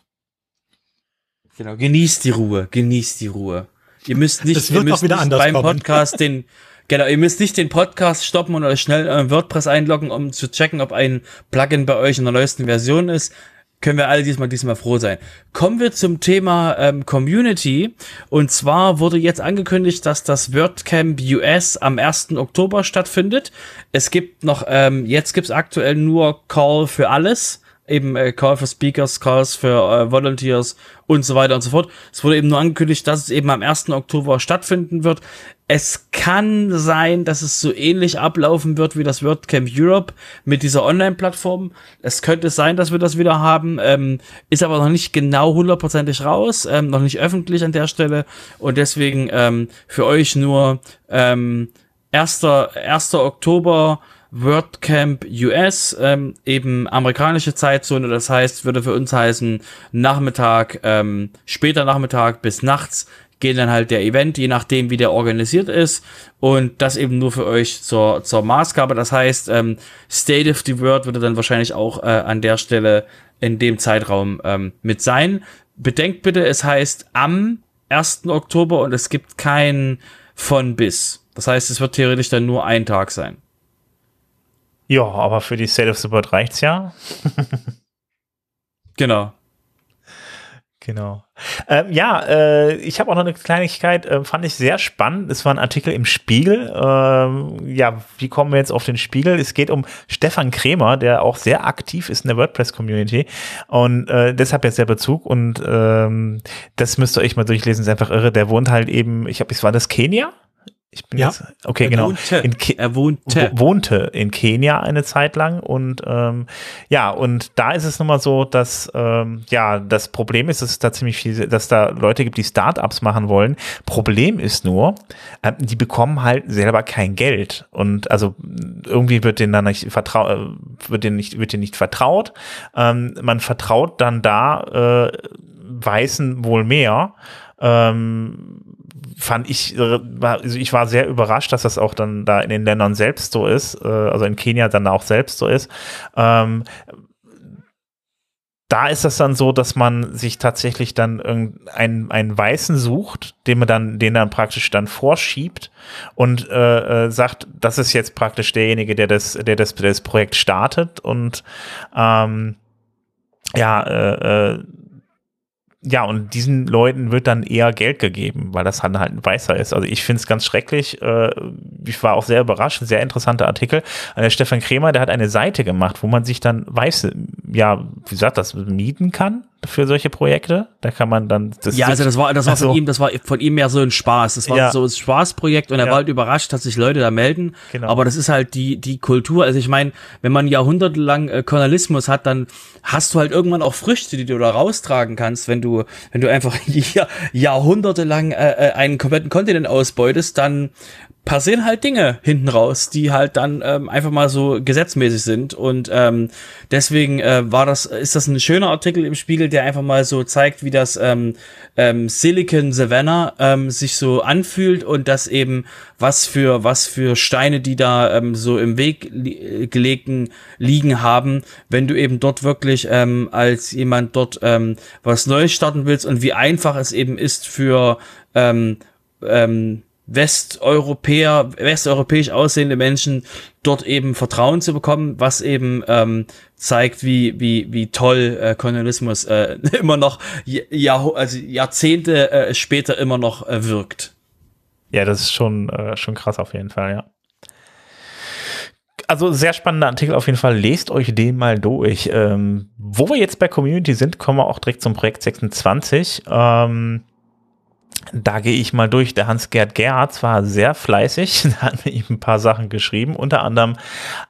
Genau, genießt die Ruhe, genießt die Ruhe. Ihr müsst nicht, ihr müsst nicht beim kommen. Podcast den, genau, ihr müsst nicht den Podcast stoppen und euch schnell äh, WordPress einloggen, um zu checken, ob ein Plugin bei euch in der neuesten Version ist. können wir alle diesmal diesmal froh sein. Kommen wir zum Thema ähm, Community. Und zwar wurde jetzt angekündigt, dass das WordCamp US am 1. Oktober stattfindet. Es gibt noch, ähm, jetzt gibt's aktuell nur Call für alles eben äh, Call for Speakers, Calls für äh, Volunteers und so weiter und so fort. Es wurde eben nur angekündigt, dass es eben am 1. Oktober stattfinden wird. Es kann sein, dass es so ähnlich ablaufen wird wie das WordCamp Europe mit dieser Online-Plattform. Es könnte sein, dass wir das wieder haben, ähm, ist aber noch nicht genau hundertprozentig raus, ähm, noch nicht öffentlich an der Stelle und deswegen ähm, für euch nur ähm, 1. 1. Oktober WordCamp US, ähm, eben amerikanische Zeitzone, das heißt, würde für uns heißen, Nachmittag, ähm, später Nachmittag bis nachts geht dann halt der Event, je nachdem, wie der organisiert ist. Und das eben nur für euch zur, zur Maßgabe. Das heißt, ähm, State of the World würde dann wahrscheinlich auch äh, an der Stelle in dem Zeitraum ähm, mit sein. Bedenkt bitte, es heißt am 1. Oktober und es gibt kein von bis. Das heißt, es wird theoretisch dann nur ein Tag sein. Ja, aber für die State of the World reicht's ja. genau. Genau. Ähm, ja, äh, ich habe auch noch eine Kleinigkeit, äh, fand ich sehr spannend. Es war ein Artikel im Spiegel. Ähm, ja, wie kommen wir jetzt auf den Spiegel? Es geht um Stefan Krämer, der auch sehr aktiv ist in der WordPress-Community und äh, deshalb jetzt der Bezug und ähm, das müsst ihr euch mal durchlesen, ist einfach irre. Der wohnt halt eben, ich habe, es war das Kenia? Ich bin ja. jetzt, okay, er genau. Wohnte. In er wohnte. wohnte in Kenia eine Zeit lang und ähm, ja, und da ist es nun mal so, dass ähm, ja, das Problem ist, dass es da ziemlich viel, dass da Leute gibt, die Startups machen wollen. Problem ist nur, äh, die bekommen halt selber kein Geld und also irgendwie wird denen dann nicht vertraut, äh, wird denen nicht, wird denen nicht vertraut. Ähm, man vertraut dann da äh, Weißen wohl mehr. Ähm, fand ich, äh, also ich war sehr überrascht, dass das auch dann da in den Ländern selbst so ist, äh, also in Kenia dann auch selbst so ist. Ähm, da ist das dann so, dass man sich tatsächlich dann einen, einen Weißen sucht, den man dann, den dann praktisch dann vorschiebt und äh, äh, sagt, das ist jetzt praktisch derjenige, der das, der das, das Projekt startet und ähm, ja, äh, ja, und diesen Leuten wird dann eher Geld gegeben, weil das halt ein Weißer ist. Also ich finde es ganz schrecklich. Äh, ich war auch sehr überrascht. Sehr interessanter Artikel. Der Stefan Kremer, der hat eine Seite gemacht, wo man sich dann Weiße, ja, wie gesagt, das mieten kann für solche Projekte. Da kann man dann das Ja, also das war das war also, von ihm, das war von ihm mehr so ein Spaß. Das war ja. so ein Spaßprojekt und er ja. war halt überrascht, dass sich Leute da melden. Genau. Aber das ist halt die die Kultur. Also ich meine, wenn man jahrhundertelang äh, Kolonialismus hat, dann hast du halt irgendwann auch Früchte, die du da raustragen kannst, wenn du wenn du einfach Jahr, jahrhundertelang äh, äh, einen kompletten Kontinent ausbeutest, dann passieren halt Dinge hinten raus, die halt dann ähm, einfach mal so gesetzmäßig sind. Und ähm, deswegen äh, war das, ist das ein schöner Artikel im Spiegel, der einfach mal so zeigt, wie das ähm, ähm, Silicon Savannah ähm, sich so anfühlt und das eben was für was für Steine, die da ähm, so im Weg li gelegten liegen haben, wenn du eben dort wirklich ähm, als jemand dort ähm, was Neues starten willst und wie einfach es eben ist für ähm, ähm, Westeuropäer, westeuropäisch aussehende Menschen dort eben Vertrauen zu bekommen, was eben ähm, zeigt, wie wie wie toll äh, Kolonialismus äh, immer noch Jahr, also Jahrzehnte äh, später immer noch äh, wirkt. Ja, das ist schon äh, schon krass auf jeden Fall, ja. Also sehr spannender Artikel auf jeden Fall. Lest euch den mal durch. Ähm, wo wir jetzt bei Community sind, kommen wir auch direkt zum Projekt 26. Ähm, da gehe ich mal durch. Der Hans-Gerd Gerhardt war sehr fleißig, da hat mir ihm ein paar Sachen geschrieben, unter anderem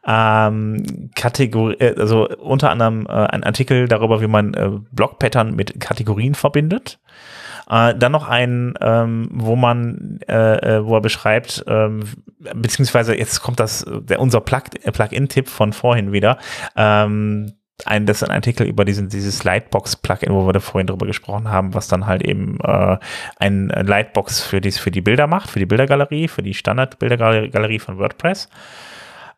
ähm, Kategorie, äh, also unter anderem äh, ein Artikel darüber, wie man äh, Blockpattern mit Kategorien verbindet. Äh, dann noch ein, ähm, wo man, äh, äh wo er beschreibt, ähm, beziehungsweise jetzt kommt das, der unser Plug-in-Tipp von vorhin wieder. Ähm, ein, das ist ein Artikel über diesen, dieses Lightbox-Plugin, wo wir da vorhin drüber gesprochen haben, was dann halt eben äh, ein Lightbox für, dies, für die Bilder macht, für die Bildergalerie, für die Standard-Bildergalerie von WordPress.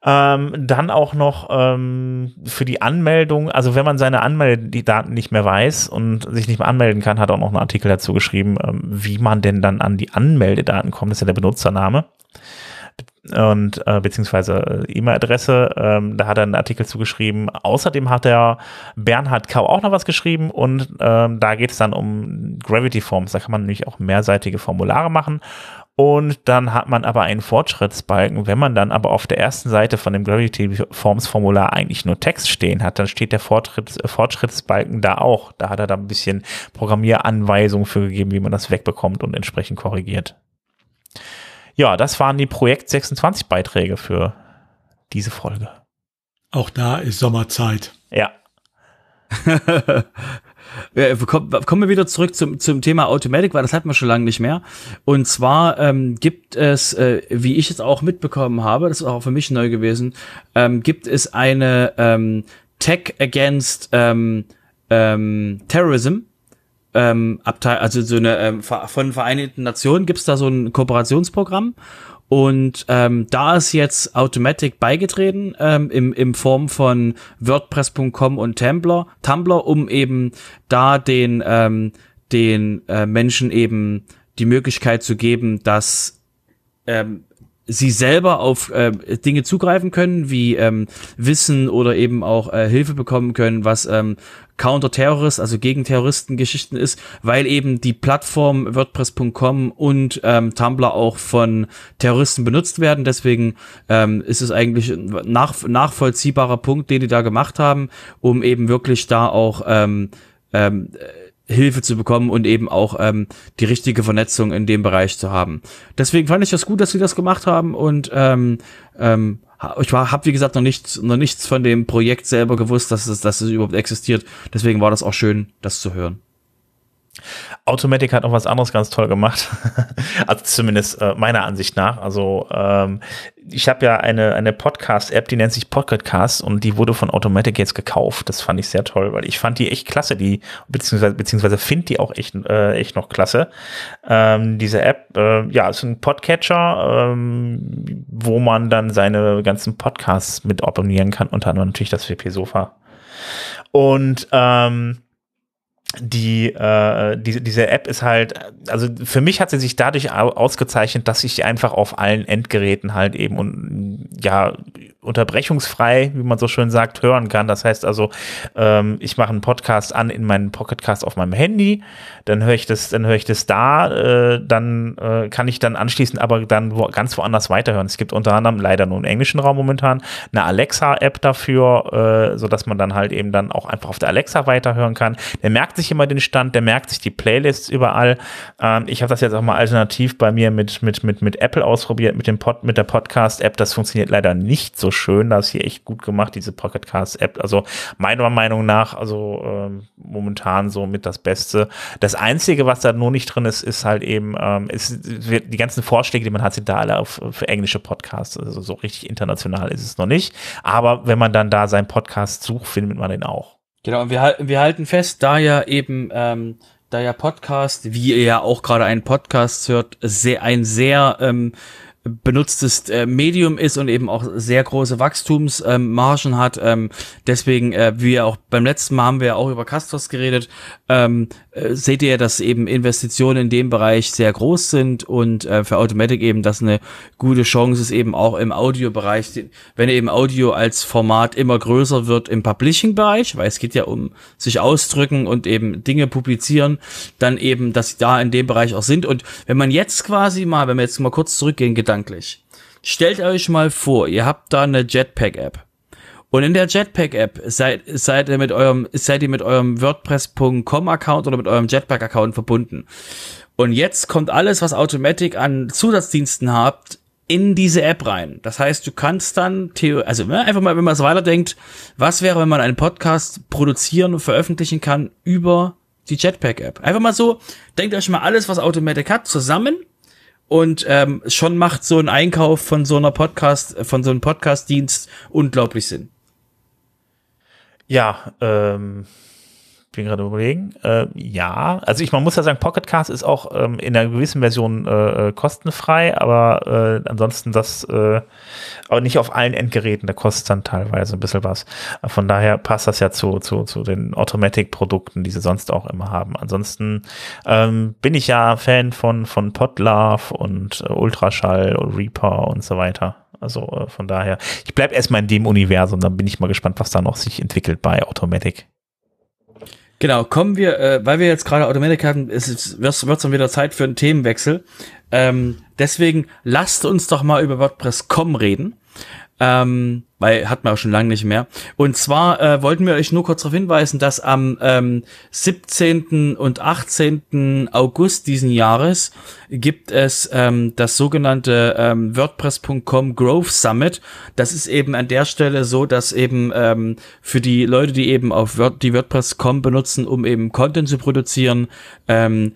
Ähm, dann auch noch ähm, für die Anmeldung, also wenn man seine Anmeldedaten nicht mehr weiß und sich nicht mehr anmelden kann, hat auch noch einen Artikel dazu geschrieben, ähm, wie man denn dann an die Anmeldedaten kommt, das ist ja der Benutzername und äh, beziehungsweise äh, E-Mail-Adresse. Ähm, da hat er einen Artikel zugeschrieben. Außerdem hat der Bernhard Kau auch noch was geschrieben und ähm, da geht es dann um Gravity Forms. Da kann man nämlich auch mehrseitige Formulare machen. Und dann hat man aber einen Fortschrittsbalken. Wenn man dann aber auf der ersten Seite von dem Gravity Forms Formular eigentlich nur Text stehen hat, dann steht der Fortschritts, äh, Fortschrittsbalken da auch. Da hat er da ein bisschen Programmieranweisungen für gegeben, wie man das wegbekommt und entsprechend korrigiert. Ja, das waren die Projekt 26 Beiträge für diese Folge. Auch da ist Sommerzeit. Ja. Kommen wir wieder zurück zum, zum Thema Automatic, weil das hatten wir schon lange nicht mehr. Und zwar ähm, gibt es, äh, wie ich es auch mitbekommen habe, das ist auch für mich neu gewesen, ähm, gibt es eine ähm, Tech Against ähm, ähm, Terrorism ähm, Abteil, also so eine ähm, von Vereinten Nationen gibt's da so ein Kooperationsprogramm. Und ähm, da ist jetzt Automatic beigetreten ähm, im, im Form von WordPress.com und Tumblr, Tumblr, um eben da den ähm, den äh, Menschen eben die Möglichkeit zu geben, dass ähm, sie selber auf äh, Dinge zugreifen können, wie ähm, Wissen oder eben auch äh, Hilfe bekommen können, was ähm, Counter-Terrorist, also gegen Terroristengeschichten ist, weil eben die Plattform WordPress.com und ähm, Tumblr auch von Terroristen benutzt werden. Deswegen ähm, ist es eigentlich ein nach, nachvollziehbarer Punkt, den die da gemacht haben, um eben wirklich da auch ähm, ähm, Hilfe zu bekommen und eben auch ähm, die richtige Vernetzung in dem Bereich zu haben. Deswegen fand ich das gut, dass sie das gemacht haben und ähm, ähm, ich habe wie gesagt noch nichts, noch nichts von dem Projekt selber gewusst, dass es, dass es überhaupt existiert. Deswegen war das auch schön, das zu hören. Automatic hat noch was anderes ganz toll gemacht. also zumindest äh, meiner Ansicht nach. Also ähm, ich habe ja eine, eine Podcast-App, die nennt sich Pocketcast und die wurde von Automatic jetzt gekauft. Das fand ich sehr toll, weil ich fand die echt klasse, die, beziehungsweise, beziehungsweise finde die auch echt, äh, echt noch klasse. Ähm, diese App, äh, ja, ist ein Podcatcher, ähm, wo man dann seine ganzen Podcasts mit abonnieren kann, unter anderem natürlich das WP-Sofa. Und ähm, die, äh, die, diese App ist halt, also für mich hat sie sich dadurch ausgezeichnet, dass ich einfach auf allen Endgeräten halt eben und ja unterbrechungsfrei, wie man so schön sagt, hören kann. Das heißt also, ähm, ich mache einen Podcast an in meinen Pocketcast auf meinem Handy, dann höre ich das, dann höre ich das da, äh, dann äh, kann ich dann anschließend aber dann wo, ganz woanders weiterhören. Es gibt unter anderem leider nur im englischen Raum momentan eine Alexa-App dafür, äh, so man dann halt eben dann auch einfach auf der Alexa weiterhören kann. Der merkt sich immer den Stand, der merkt sich die Playlists überall. Ähm, ich habe das jetzt auch mal alternativ bei mir mit mit mit mit Apple ausprobiert, mit dem Pod, mit der Podcast-App. Das funktioniert leider nicht so schön. Das hier echt gut gemacht, diese Pocket Cast App. Also meiner Meinung nach, also ähm, momentan so mit das Beste. Das Einzige, was da nur nicht drin ist, ist halt eben, ähm, ist, die ganzen Vorschläge, die man hat, sind da alle auf, für englische Podcasts. Also so richtig international ist es noch nicht. Aber wenn man dann da seinen Podcast sucht, findet man den auch. Genau, und wir, wir halten fest, da ja eben ähm, da ja Podcast, wie ihr ja auch gerade einen Podcast hört, sehr ein sehr ähm, benutztes äh, Medium ist und eben auch sehr große Wachstumsmargen ähm, hat. Ähm, deswegen, äh, wie auch beim letzten Mal haben wir ja auch über Castors geredet, ähm, äh, seht ihr, dass eben Investitionen in dem Bereich sehr groß sind und äh, für Automatic eben das eine gute Chance ist, eben auch im Audiobereich, wenn eben Audio als Format immer größer wird im Publishing-Bereich, weil es geht ja um sich ausdrücken und eben Dinge publizieren, dann eben, dass sie da in dem Bereich auch sind. Und wenn man jetzt quasi mal, wenn wir jetzt mal kurz zurückgehen, gedanklich, stellt euch mal vor, ihr habt da eine Jetpack-App und in der Jetpack-App seid, seid ihr mit eurem, seid ihr mit eurem WordPress.com-Account oder mit eurem Jetpack-Account verbunden. Und jetzt kommt alles, was Automatic an Zusatzdiensten habt, in diese App rein. Das heißt, du kannst dann, also ne, einfach mal, wenn man es weiterdenkt, was wäre, wenn man einen Podcast produzieren und veröffentlichen kann über die Jetpack-App? Einfach mal so, denkt euch mal alles, was Automatic hat, zusammen und ähm, schon macht so ein Einkauf von so einer Podcast, von so einem Podcast-Dienst unglaublich Sinn. Ja, ähm, bin gerade überlegen. Äh, ja, also ich, man muss ja sagen, Pocket Cast ist auch ähm, in einer gewissen Version äh, äh kostenfrei, aber äh, ansonsten das äh, aber nicht auf allen Endgeräten, da kostet dann teilweise ein bisschen was. Von daher passt das ja zu, zu, zu den Automatic-Produkten, die sie sonst auch immer haben. Ansonsten ähm, bin ich ja Fan von, von Podlove und äh, Ultraschall und Reaper und so weiter. Also äh, von daher, ich bleibe erstmal in dem Universum, dann bin ich mal gespannt, was da noch sich entwickelt bei Automatic. Genau, kommen wir, äh, weil wir jetzt gerade Automatic hatten, es wird es dann wieder Zeit für einen Themenwechsel. Ähm, deswegen lasst uns doch mal über WordPress.com reden. Ähm, weil hat man auch schon lange nicht mehr. Und zwar äh, wollten wir euch nur kurz darauf hinweisen, dass am ähm, 17. und 18. August diesen Jahres gibt es ähm, das sogenannte ähm, WordPress.com Growth Summit. Das ist eben an der Stelle so, dass eben ähm, für die Leute, die eben auf Word die WordPress.com benutzen, um eben Content zu produzieren, ähm,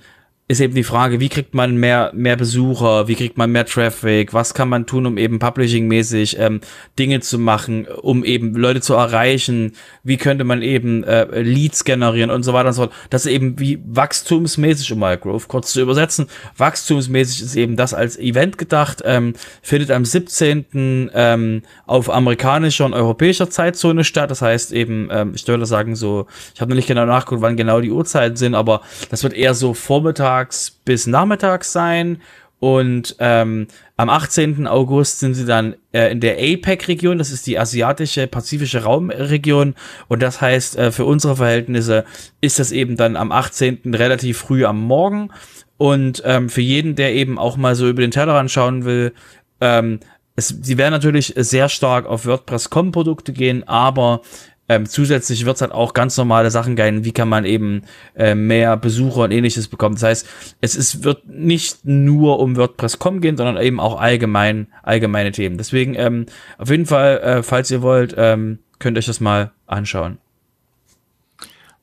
ist eben die Frage, wie kriegt man mehr, mehr Besucher, wie kriegt man mehr Traffic, was kann man tun, um eben Publishing-mäßig ähm, Dinge zu machen, um eben Leute zu erreichen, wie könnte man eben äh, Leads generieren und so weiter und so fort. Das ist eben wie wachstumsmäßig, um mal Growth kurz zu übersetzen, wachstumsmäßig ist eben das als Event gedacht, ähm, findet am 17. Ähm, auf amerikanischer und europäischer Zeitzone statt, das heißt eben, ähm, ich würde sagen so, ich habe noch nicht genau nachgeguckt, wann genau die Uhrzeiten sind, aber das wird eher so Vormittag vormittags bis nachmittags sein. Und ähm, am 18. August sind sie dann äh, in der APEC-Region, das ist die asiatische pazifische Raumregion. Und das heißt, äh, für unsere Verhältnisse ist das eben dann am 18. relativ früh am Morgen. Und ähm, für jeden, der eben auch mal so über den Tellerrand schauen will, ähm, es, sie werden natürlich sehr stark auf WordPress.com-Produkte gehen, aber ähm, zusätzlich wird es halt auch ganz normale Sachen geben, wie kann man eben äh, mehr Besucher und ähnliches bekommen. Das heißt, es ist, wird nicht nur um WordPress.com gehen, sondern eben auch allgemein, allgemeine Themen. Deswegen ähm, auf jeden Fall, äh, falls ihr wollt, ähm, könnt ihr euch das mal anschauen.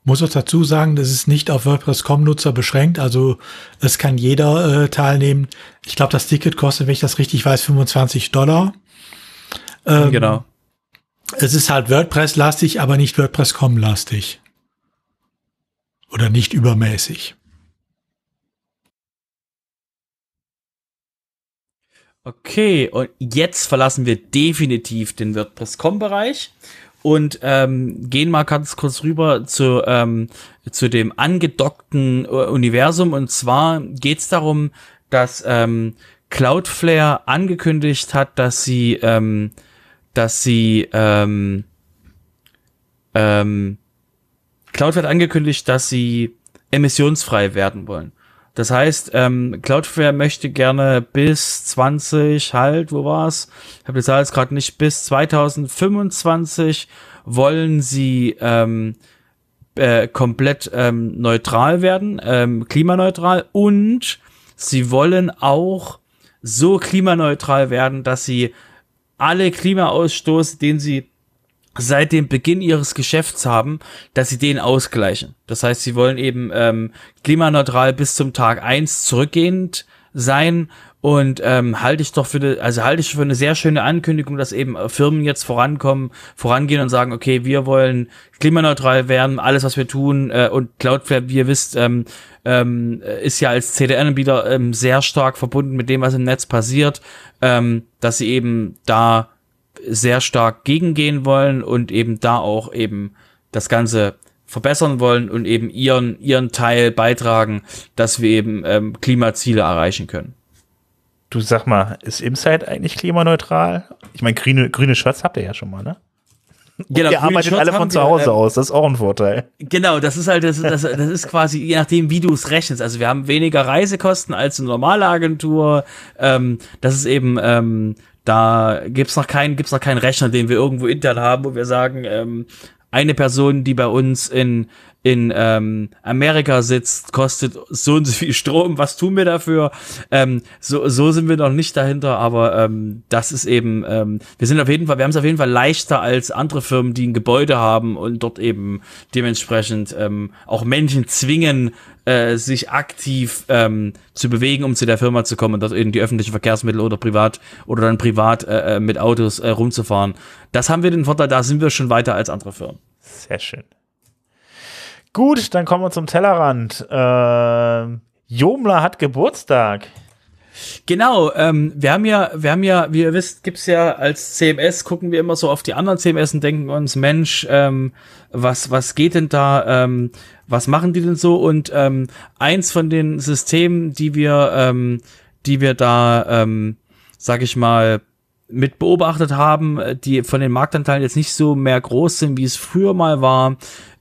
Muss auch dazu sagen, das ist nicht auf WordPress.com-Nutzer beschränkt, also es kann jeder äh, teilnehmen. Ich glaube, das Ticket kostet, wenn ich das richtig weiß, 25 Dollar. Ähm, genau es ist halt WordPress-lastig, aber nicht WordPress.com-lastig. Oder nicht übermäßig. Okay, und jetzt verlassen wir definitiv den WordPress.com-Bereich und ähm, gehen mal ganz kurz rüber zu, ähm, zu dem angedockten Universum. Und zwar geht es darum, dass ähm, Cloudflare angekündigt hat, dass sie ähm, dass sie ähm, ähm, Cloud hat angekündigt, dass sie emissionsfrei werden wollen. Das heißt, ähm, Cloudflare möchte gerne bis 20 halt, wo war's? Ich habe die Zahl jetzt gerade nicht. Bis 2025 wollen sie ähm, äh, komplett ähm, neutral werden, ähm, klimaneutral und sie wollen auch so klimaneutral werden, dass sie alle Klimaausstoß, den sie seit dem Beginn ihres Geschäfts haben, dass sie den ausgleichen. Das heißt, sie wollen eben ähm, klimaneutral bis zum Tag eins zurückgehend sein und ähm, halte ich doch für eine, also halte ich für eine sehr schöne Ankündigung, dass eben Firmen jetzt vorankommen, vorangehen und sagen, okay, wir wollen klimaneutral werden, alles was wir tun äh, und Cloudflare, wie ihr wisst, ähm, ähm, ist ja als CDN-Anbieter ähm, sehr stark verbunden mit dem, was im Netz passiert ähm, dass sie eben da sehr stark gegengehen wollen und eben da auch eben das Ganze verbessern wollen und eben ihren, ihren Teil beitragen, dass wir eben ähm, Klimaziele erreichen können. Du sag mal, ist Inside eigentlich klimaneutral? Ich meine, grüne, grüne Shirts habt ihr ja schon mal, ne? Genau, ihr arbeitet alle von zu Hause wir, äh, aus, das ist auch ein Vorteil. Genau, das ist halt, das, das, das ist quasi, je nachdem, wie du es rechnest. Also wir haben weniger Reisekosten als eine normale Agentur. Ähm, das ist eben, ähm, da gibt's noch keinen, gibt's noch keinen Rechner, den wir irgendwo intern haben, wo wir sagen, ähm, eine Person, die bei uns in in ähm, Amerika sitzt, kostet so und so viel Strom, was tun wir dafür? Ähm, so, so sind wir noch nicht dahinter, aber ähm, das ist eben, ähm, wir sind auf jeden Fall, wir haben es auf jeden Fall leichter als andere Firmen, die ein Gebäude haben und dort eben dementsprechend ähm, auch Menschen zwingen, äh, sich aktiv ähm, zu bewegen, um zu der Firma zu kommen und dort eben die öffentlichen Verkehrsmittel oder privat oder dann privat äh, äh mit Autos äh, rumzufahren. Das haben wir den Vorteil, da sind wir schon weiter als andere Firmen. Sehr schön. Gut, dann kommen wir zum Tellerrand. Äh, Jomla hat Geburtstag. Genau, ähm, wir haben ja, wir haben ja, wie ihr wisst, gibt's ja als CMS, gucken wir immer so auf die anderen CMS und denken uns, Mensch, ähm, was, was geht denn da, ähm, was machen die denn so? Und ähm, eins von den Systemen, die wir, ähm, die wir da, ähm, sag ich mal, mit beobachtet haben, die von den Marktanteilen jetzt nicht so mehr groß sind, wie es früher mal war,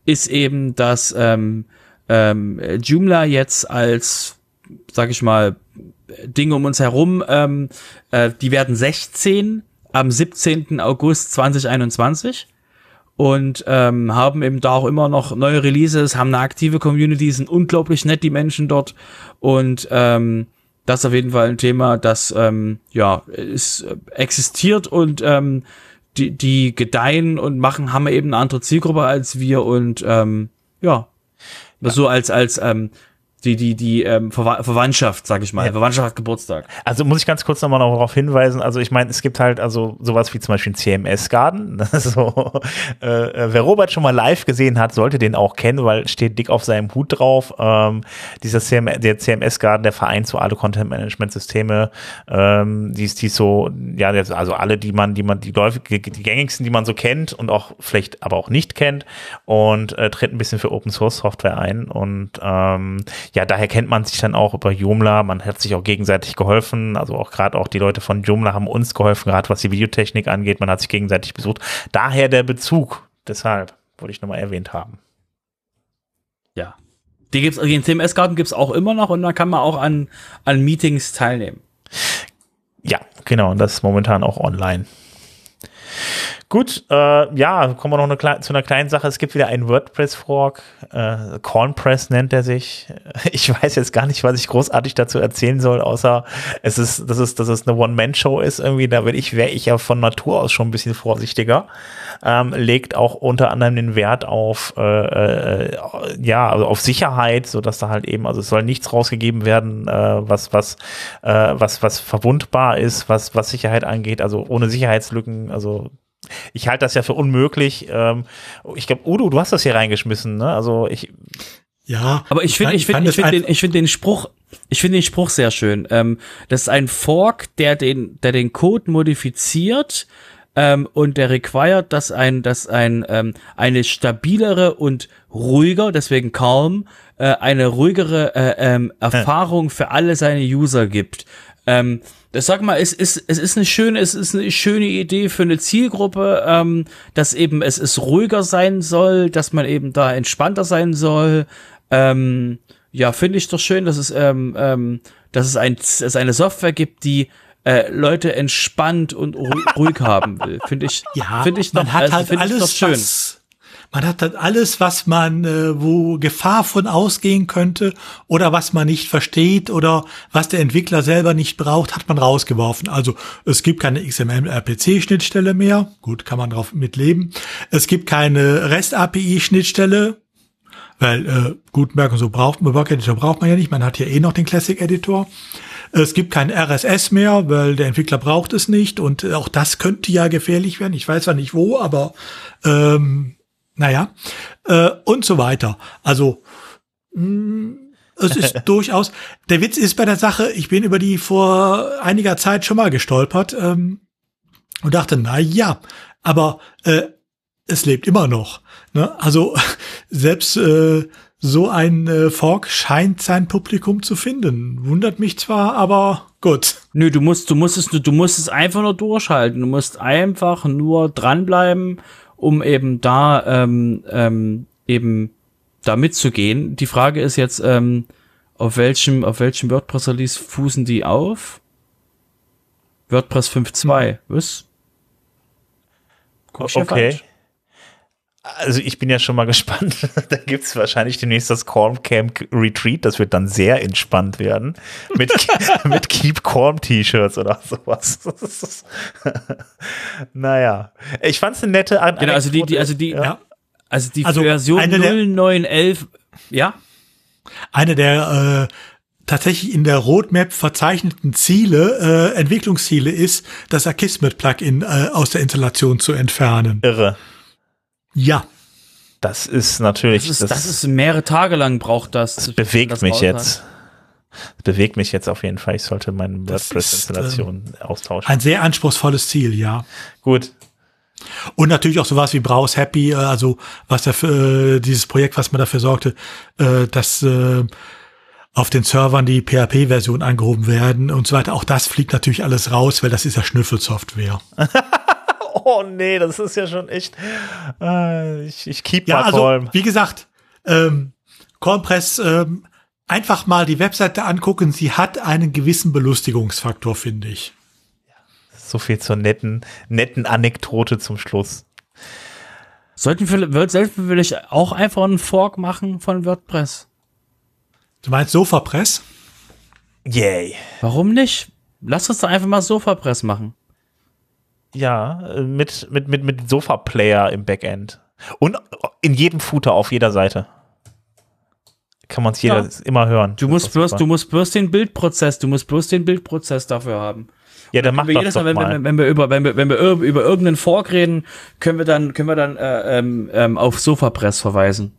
ist eben, dass ähm, ähm, Joomla jetzt als, sag ich mal, Dinge um uns herum, ähm, äh, die werden 16 am 17. August 2021 und ähm, haben eben da auch immer noch neue Releases, haben eine aktive Community, sind unglaublich nett, die Menschen dort und ähm, das ist auf jeden Fall ein Thema, das ähm, ja ist, äh, existiert und ähm, die, die gedeihen und machen, haben eben eine andere Zielgruppe als wir und ähm, ja, ja. so als als ähm, die, die, die ähm, Ver Verwandtschaft, sag ich mal. Ja. Verwandtschaft hat Geburtstag. Also muss ich ganz kurz nochmal noch darauf hinweisen. Also ich meine, es gibt halt also sowas wie zum Beispiel ein CMS-Garden. so, äh, äh, wer Robert schon mal live gesehen hat, sollte den auch kennen, weil steht dick auf seinem Hut drauf. Ähm, dieser CM der CMS-Garden, der Verein zu alle Content-Management-Systeme, ähm, die ist die so, ja, also alle, die man, die man, die läufig, die gängigsten, die man so kennt und auch vielleicht aber auch nicht kennt und äh, tritt ein bisschen für Open Source Software ein und ähm, ja, daher kennt man sich dann auch über Joomla. Man hat sich auch gegenseitig geholfen. Also auch gerade auch die Leute von Joomla haben uns geholfen, gerade was die Videotechnik angeht. Man hat sich gegenseitig besucht. Daher der Bezug. Deshalb wollte ich nochmal erwähnt haben. Ja. Die gibt's, den CMS-Garten gibt's auch immer noch und da kann man auch an, an Meetings teilnehmen. Ja, genau. Und das ist momentan auch online. Gut, äh, ja, kommen wir noch eine, zu einer kleinen Sache. Es gibt wieder einen WordPress-Fork. Äh, Cornpress nennt er sich. Ich weiß jetzt gar nicht, was ich großartig dazu erzählen soll, außer es ist, dass es, dass es eine One-Man-Show ist irgendwie. Da bin ich, wäre ich ja von Natur aus schon ein bisschen vorsichtiger. Ähm, legt auch unter anderem den Wert auf, äh, äh, ja, also auf Sicherheit, so dass da halt eben, also es soll nichts rausgegeben werden, äh, was, was, äh, was, was verwundbar ist, was, was Sicherheit angeht, also ohne Sicherheitslücken, also ich halte das ja für unmöglich. Ähm, ich glaube, Udo, du hast das hier reingeschmissen, ne? Also ich. Ja. Aber ich finde, ich finde, ich finde den, ich finde den Spruch, ich finde den Spruch sehr schön. Ähm, das ist ein Fork, der den, der den Code modifiziert ähm, und der required, dass ein, dass ein ähm, eine stabilere und ruhiger, deswegen calm, äh, eine ruhigere äh, ähm, Erfahrung für alle seine User gibt. Ähm, das sag mal, es ist, es ist eine schöne, es ist eine schöne Idee für eine Zielgruppe, ähm, dass eben es ist ruhiger sein soll, dass man eben da entspannter sein soll. Ähm, ja, finde ich doch schön, dass es, ähm, ähm, dass es, ein, es eine Software gibt, die äh, Leute entspannt und ruhig haben will. Finde ich, ja, finde ich doch, man hat also, halt alles, schön. Was man hat dann alles, was man, äh, wo Gefahr von ausgehen könnte oder was man nicht versteht oder was der Entwickler selber nicht braucht, hat man rausgeworfen. Also es gibt keine XML-RPC-Schnittstelle mehr. Gut, kann man drauf mitleben. Es gibt keine REST-API-Schnittstelle. Weil, äh, gut, merken, so braucht man, Work Editor braucht man ja nicht. Man hat hier eh noch den Classic Editor. Es gibt kein RSS mehr, weil der Entwickler braucht es nicht und auch das könnte ja gefährlich werden. Ich weiß zwar nicht wo, aber ähm, naja, äh, und so weiter. Also, mh, mm, es ist durchaus, der Witz ist bei der Sache, ich bin über die vor einiger Zeit schon mal gestolpert ähm, und dachte, na ja, aber äh, es lebt immer noch. Ne? Also selbst äh, so ein äh, Fork scheint sein Publikum zu finden. Wundert mich zwar, aber gut. Nö, du musst, du musst es, du musst es einfach nur durchhalten. Du musst einfach nur dranbleiben um eben da ähm, ähm, eben da mitzugehen. Die Frage ist jetzt, ähm, auf welchem, auf welchem WordPress-Release fußen die auf? WordPress 5.2, was? Okay. Also ich bin ja schon mal gespannt. da gibt es wahrscheinlich demnächst das Calm Camp Retreat. Das wird dann sehr entspannt werden. Mit, mit Keep Calm T-Shirts oder sowas. naja. Ich fand es eine nette An Genau, also die, die, also die, ja. also die also Version 0911, ja? Eine der äh, tatsächlich in der Roadmap verzeichneten Ziele, äh, Entwicklungsziele ist, das Akismet-Plugin äh, aus der Installation zu entfernen. Irre. Ja. Das ist natürlich. Das ist, das, das ist mehrere Tage lang braucht das. Das bewegt das mich jetzt. Das bewegt mich jetzt auf jeden Fall. Ich sollte meine WordPress-Installation äh, austauschen. Ein sehr anspruchsvolles Ziel, ja. Gut. Und natürlich auch sowas wie Browse Happy, äh, also was dafür, äh, dieses Projekt, was man dafür sorgte, äh, dass äh, auf den Servern die PHP-Version angehoben werden und so weiter. Auch das fliegt natürlich alles raus, weil das ist ja Schnüffelsoftware. oh nee, das ist ja schon echt. Äh, ich, ich keep ja, also, calm. Wie gesagt, ähm, Cornpress, ähm, einfach mal die Webseite angucken. Sie hat einen gewissen Belustigungsfaktor, finde ich. So viel zur netten, netten Anekdote zum Schluss. Sollten wir, vielleicht auch einfach einen Fork machen von WordPress? Du meinst Sofapress? Yay. Warum nicht? Lass uns doch einfach mal Sofapress machen. Ja, äh, mit, mit, mit, mit Sofa-Player im Backend. Und in jedem Footer auf jeder Seite. Kann man es jeder ja. immer hören. Du musst, bloß, du musst bloß den Bildprozess, du musst bloß den Bildprozess dafür haben. Ja, dann mach wir jedes Mal, wenn, mal. Wir, wenn wir über, wenn wir, wenn wir über irgendeinen Fork reden, können wir dann, können wir dann äh, ähm, ähm, auf Sofapress verweisen.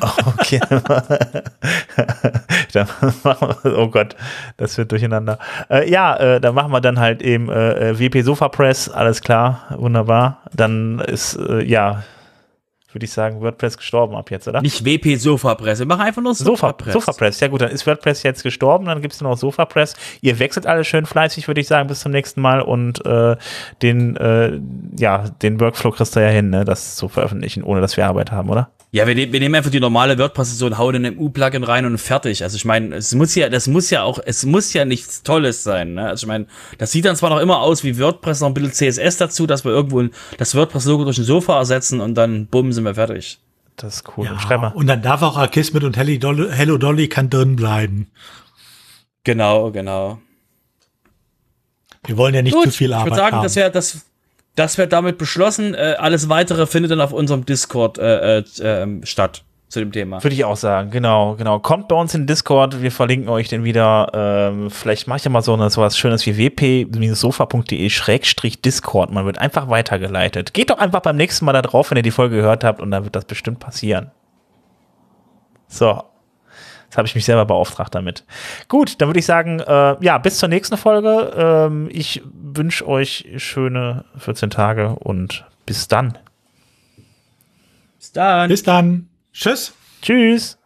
Okay. oh Gott, das wird durcheinander. Äh, ja, äh, dann machen wir dann halt eben äh, WP Sofa Press, alles klar, wunderbar. Dann ist, äh, ja, würde ich sagen, WordPress gestorben ab jetzt, oder? Nicht WP Sofapress, wir machen einfach nur Sofapress. Sofapress, ja gut, dann ist WordPress jetzt gestorben, dann gibt es nur noch Sofapress. Ihr wechselt alle schön fleißig, würde ich sagen, bis zum nächsten Mal und äh, den, äh, ja, den Workflow kriegst du ja hin, ne, das zu veröffentlichen, ohne dass wir Arbeit haben, oder? Ja, wir, wir nehmen einfach die normale WordPress-Position, hauen in ein U-Plugin rein und fertig. Also ich meine, es muss ja, das muss ja auch, es muss ja nichts Tolles sein. Ne? Also ich meine, das sieht dann zwar noch immer aus wie WordPress, noch ein bisschen CSS dazu, dass wir irgendwo das WordPress-Logo durch ein Sofa ersetzen und dann bumm, sind wir fertig. Das ist cool. Ja, und, und dann darf auch Akismet und Hello Dolly, Hello Dolly kann drin bleiben. Genau, genau. Wir wollen ja nicht Gut, zu viel Arbeit Ich würde sagen, haben. das wäre das das wird damit beschlossen. Äh, alles weitere findet dann auf unserem Discord äh, äh, ähm, statt zu dem Thema. Würde ich auch sagen, genau, genau. Kommt bei uns in Discord, wir verlinken euch den wieder. Ähm, vielleicht mache ich ja mal so sowas Schönes wie wp-sofa.de schrägstrich Discord. Man wird einfach weitergeleitet. Geht doch einfach beim nächsten Mal da drauf, wenn ihr die Folge gehört habt und dann wird das bestimmt passieren. So, Jetzt habe ich mich selber beauftragt damit. Gut, dann würde ich sagen, äh, ja, bis zur nächsten Folge. Ähm, ich wünsche euch schöne 14 Tage und bis dann. Bis dann. Bis dann. Tschüss. Tschüss.